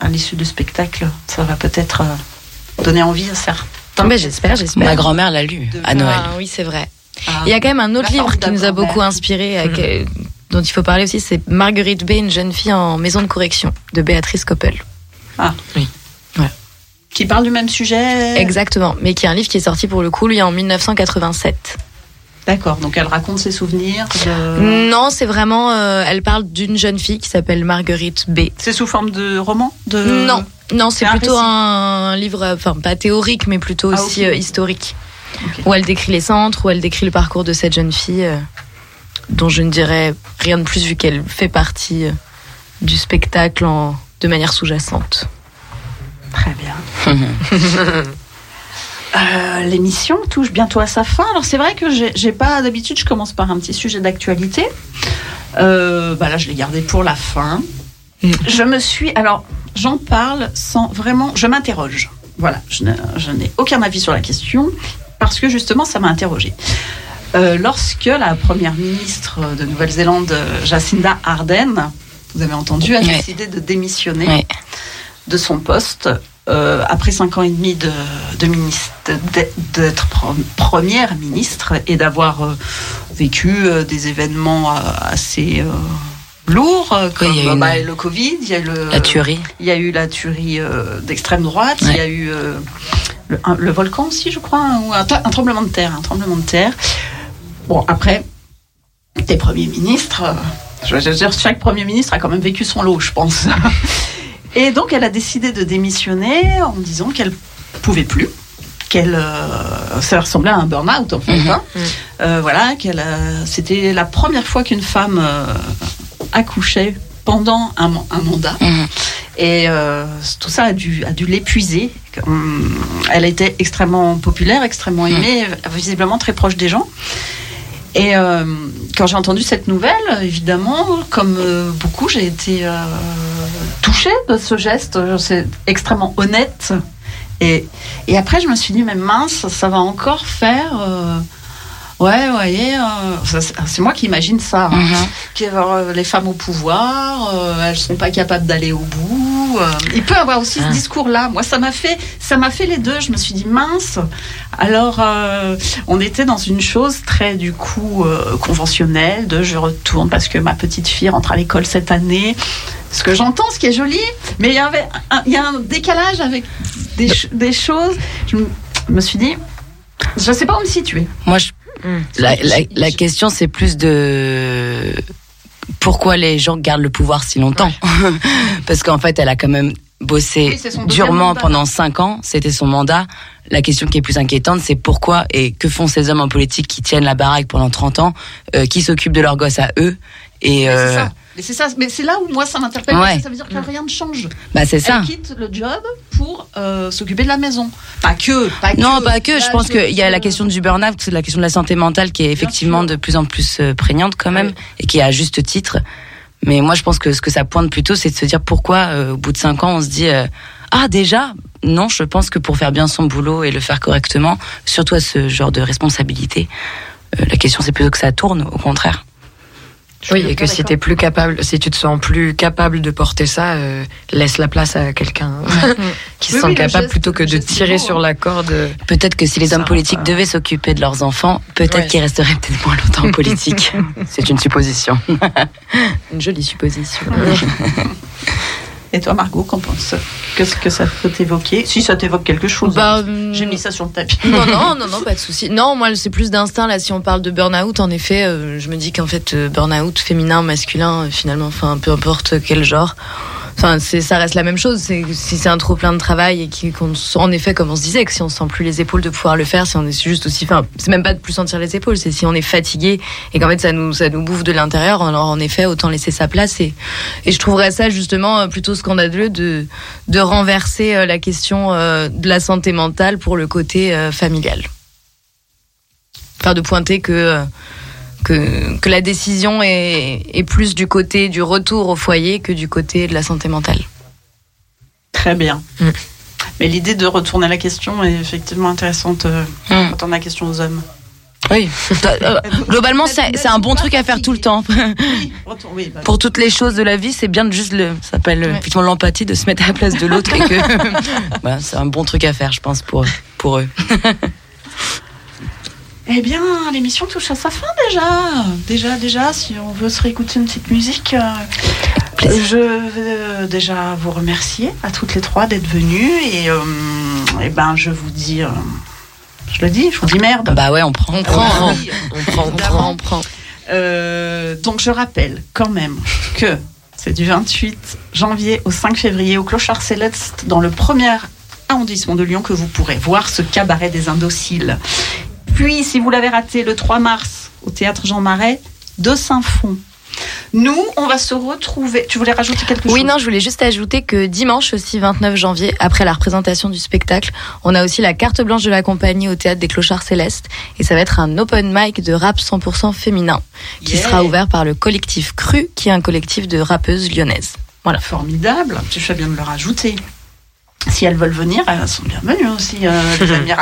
à l'issue du spectacle, ça va peut-être euh, donner envie à cer- Mais j'espère, j'espère. Ma grand-mère l'a lu à Noël. Ah, oui, c'est vrai. Ah. Il y a quand même un autre livre qui nous a beaucoup inspiré, euh, dont il faut parler aussi, c'est Marguerite B, une jeune fille en maison de correction, de Béatrice Coppel. Qui parle du même sujet. Exactement, mais qui est un livre qui est sorti pour le coup, lui, en 1987. D'accord, donc elle raconte ses souvenirs. de- Non, c'est vraiment, euh, elle parle d'une jeune fille qui s'appelle Marguerite B. C'est sous forme de roman de... Non, non, c'est un plutôt un livre, enfin pas théorique, mais plutôt Ah, aussi euh, historique, Ok. où elle décrit les centres, où elle décrit le parcours de cette jeune fille, euh, dont je ne dirais rien de plus vu qu'elle fait partie euh, du spectacle en, de manière sous-jacente. Très bien. (laughs) Euh, L'émission touche bientôt à sa fin. Alors c'est vrai que j'ai- pas d'habitude, je commence par un petit sujet d'actualité. Euh, bah là, je l'ai gardé pour la fin. Je me suis, alors j'en parle sans vraiment, je m'interroge. Voilà, je n'ai aucun avis sur la question parce que justement ça m'a interrogée. Euh, lorsque la première ministre de Nouvelle-Zélande, Jacinda Ardern, vous avez entendu, a décidé de démissionner de son poste euh, après cinq ans et demi de, de ministre, d'être- d'être pre- première ministre et d'avoir euh, vécu des événements assez lourds comme il y a eu une- bah, le Covid, il y a eu le, La tuerie. il y a eu la tuerie euh, d'extrême droite, il y a eu euh, le, un- le volcan aussi, je crois, hein, ou un, un tremblement de terre, un tremblement de terre. Bon, après, des premiers ministres, euh, je veux dire, chaque premier ministre a quand même vécu son lot, je pense. (laughs) Et donc, elle a décidé de démissionner en disant qu'elle pouvait plus. Qu'elle, euh, ça ressemblait à un burn-out en fait. Mhm. hein. Euh, voilà, qu'elle, c'était la première fois qu'une femme accouchait pendant un, man- un mandat. Mhm. Et euh, tout ça a dû, a dû l'épuiser. Elle était extrêmement populaire, extrêmement aimée, visiblement très proche des gens. Et euh, quand j'ai entendu cette nouvelle, évidemment, comme euh, beaucoup, j'ai été euh, touchée de ce geste. C'est extrêmement honnête. Et, et après, je me suis dit, mais mince, ça va encore faire. Ouais, vous voyez, euh, c'est moi qui imagine ça. hein euh, les femmes au pouvoir, euh, elles sont pas capables d'aller au bout. euh. il peut avoir aussi Ah. ce discours-là. Moi, ça m'a fait, ça m'a fait les deux. Je me suis dit mince. Alors, on était dans une chose très du coup conventionnelle de je retourne parce que ma petite fille rentre à l'école cette année. Ce que j'entends, ce qui est joli, mais il y avait, un, il y a un décalage avec des, des choses. Je me- suis dit, je sais pas où me situer. Moi, je- la, la, la question, c'est plus de pourquoi les gens gardent le pouvoir si longtemps. (laughs) Parce qu'en fait, elle a quand même bossé Oui, durement mandat. pendant cinq ans. C'était son mandat. La question qui est plus inquiétante, c'est pourquoi et que font ces hommes en politique qui tiennent la baraque pendant 30 ans, euh, qui s'occupent de leurs gosses à eux. Et euh. Mais c'est ça. Mais c'est là où moi ça m'interpelle. Ouais. Ça veut dire que rien ne change. bah c'est ça. Elle quitte le job pour euh, s'occuper de la maison. Pas que. Pas Non, pas que. Je pense qu'il y a la question du burn-out, la question de la santé mentale qui est effectivement de plus en plus euh, prégnante quand même Oui. et qui est à juste titre. Mais moi, je pense que ce que ça pointe plutôt, c'est de se dire pourquoi, euh, au bout de cinq ans, on se dit euh, ah déjà. Non, je pense que pour faire bien son boulot et le faire correctement, surtout à ce genre de responsabilité, la question c'est plutôt que ça tourne, au contraire. Oui, et que si t'es plus capable, si tu te sens plus capable de porter ça, euh, laisse la place à quelqu'un (laughs) qui se Oui, sent oui, capable geste- plutôt que de tirer beau, sur hein. la corde. Peut-être que si les hommes politiques pas. devaient s'occuper de leurs enfants, peut-être Ouais. qu'ils resteraient peut-être moins longtemps en politique. (laughs) c'est une supposition. Une jolie supposition. (laughs) Et toi, Margot, qu'en penses? Qu'est-ce que ça peut t'évoquer? Si ça t'évoque quelque chose. Bah, hein. J'ai mis ça sur le tapis. (laughs) non, non, (laughs) non, non, pas de souci. Non, moi, c'est plus d'instinct. Là, si on parle de burn-out, en effet, euh, je me dis qu'en fait, euh, burn-out, féminin, masculin, euh, finalement, enfin, peu importe quel genre. Enfin, c'est, ça reste la même chose. C'est, si c'est un trop plein de travail et qu'on, en effet, comme on se disait, que si on sent plus les épaules de pouvoir le faire, si on est juste aussi, enfin, c'est même pas de plus sentir les épaules, c'est si on est fatigué et qu'en fait, ça nous, ça nous bouffe de l'intérieur. Alors, en effet, autant laisser sa place et, et je trouverais ça justement euh, plutôt scandaleux de, de renverser euh, la question euh, de la santé mentale pour le côté familial. Enfin, de pointer que, que, que la décision est, est plus du côté du retour au foyer que du côté de la santé mentale. Très bien. Mm. Mais l'idée de retourner la question est effectivement intéressante euh, Mm. quand on a la question aux hommes. Oui. (laughs) Euh, Globalement, c'est un bon truc à faire tout le temps. Bah, (laughs) Pour toutes les choses de la vie, c'est bien de juste le, ça s'appelle effectivement l'empathie, de se mettre à la place de l'autre et que, (laughs) voilà, c'est un bon truc à faire, je pense, pour, pour eux. Eh bien, l'émission touche à sa fin déjà. Déjà, déjà, si on veut se réécouter une petite musique, euh, je euh, déjà vous remercier à toutes les trois d'être venues et, euh, eh ben, je vous dis, euh, je le dis, je vous dis merde. Bah ouais, on prend. On prend, Ah oui, on prend, on prend, on prend. Donc je rappelle quand même que c'est du 28 janvier au 5 février au Clochard Céleste dans le premier arrondissement de Lyon que vous pourrez voir ce cabaret des indociles. Puis si vous l'avez raté le 3 mars au théâtre Jean Marais de Saint-Fond. Nous, on va se retrouver. Tu voulais rajouter quelque Oui, chose? non, je voulais juste ajouter que dimanche aussi, 29 janvier, après la représentation du spectacle, on a aussi la carte blanche de la compagnie au théâtre des Clochards Célestes. Et ça va être un open mic de rap 100% féminin qui Yeah. sera ouvert par le collectif Cru, qui est un collectif de rappeuses lyonnaises. Voilà. Formidable. Tu fais bien de le rajouter. Si elles veulent venir, elles sont bienvenues aussi, euh, (laughs) les amies. (laughs)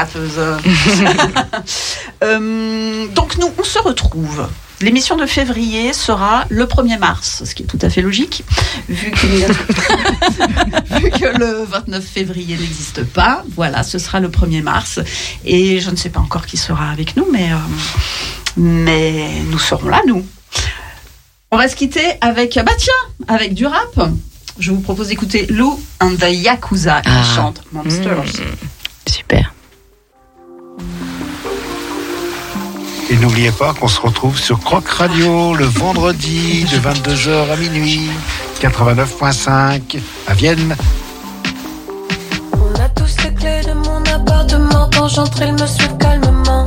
Euh, donc nous, on se retrouve. L'émission de février sera le 1er mars, ce qui est tout à fait logique, vu que (laughs) le 29 février n'existe pas. Voilà, ce sera le 1er mars. Et je ne sais pas encore qui sera avec nous, mais, euh, mais nous serons là, nous. On va se quitter avec, bah tiens, avec du rap. Je vous propose d'écouter Lou and the Yakuza qui Ah. chante Monsters. Super. Et n'oubliez pas qu'on se retrouve sur Croc Radio le vendredi de 22h à minuit, 89.5 à Vienne. On a tous les clés de mon appartement. Quand j'entre, ils me suivent calmement.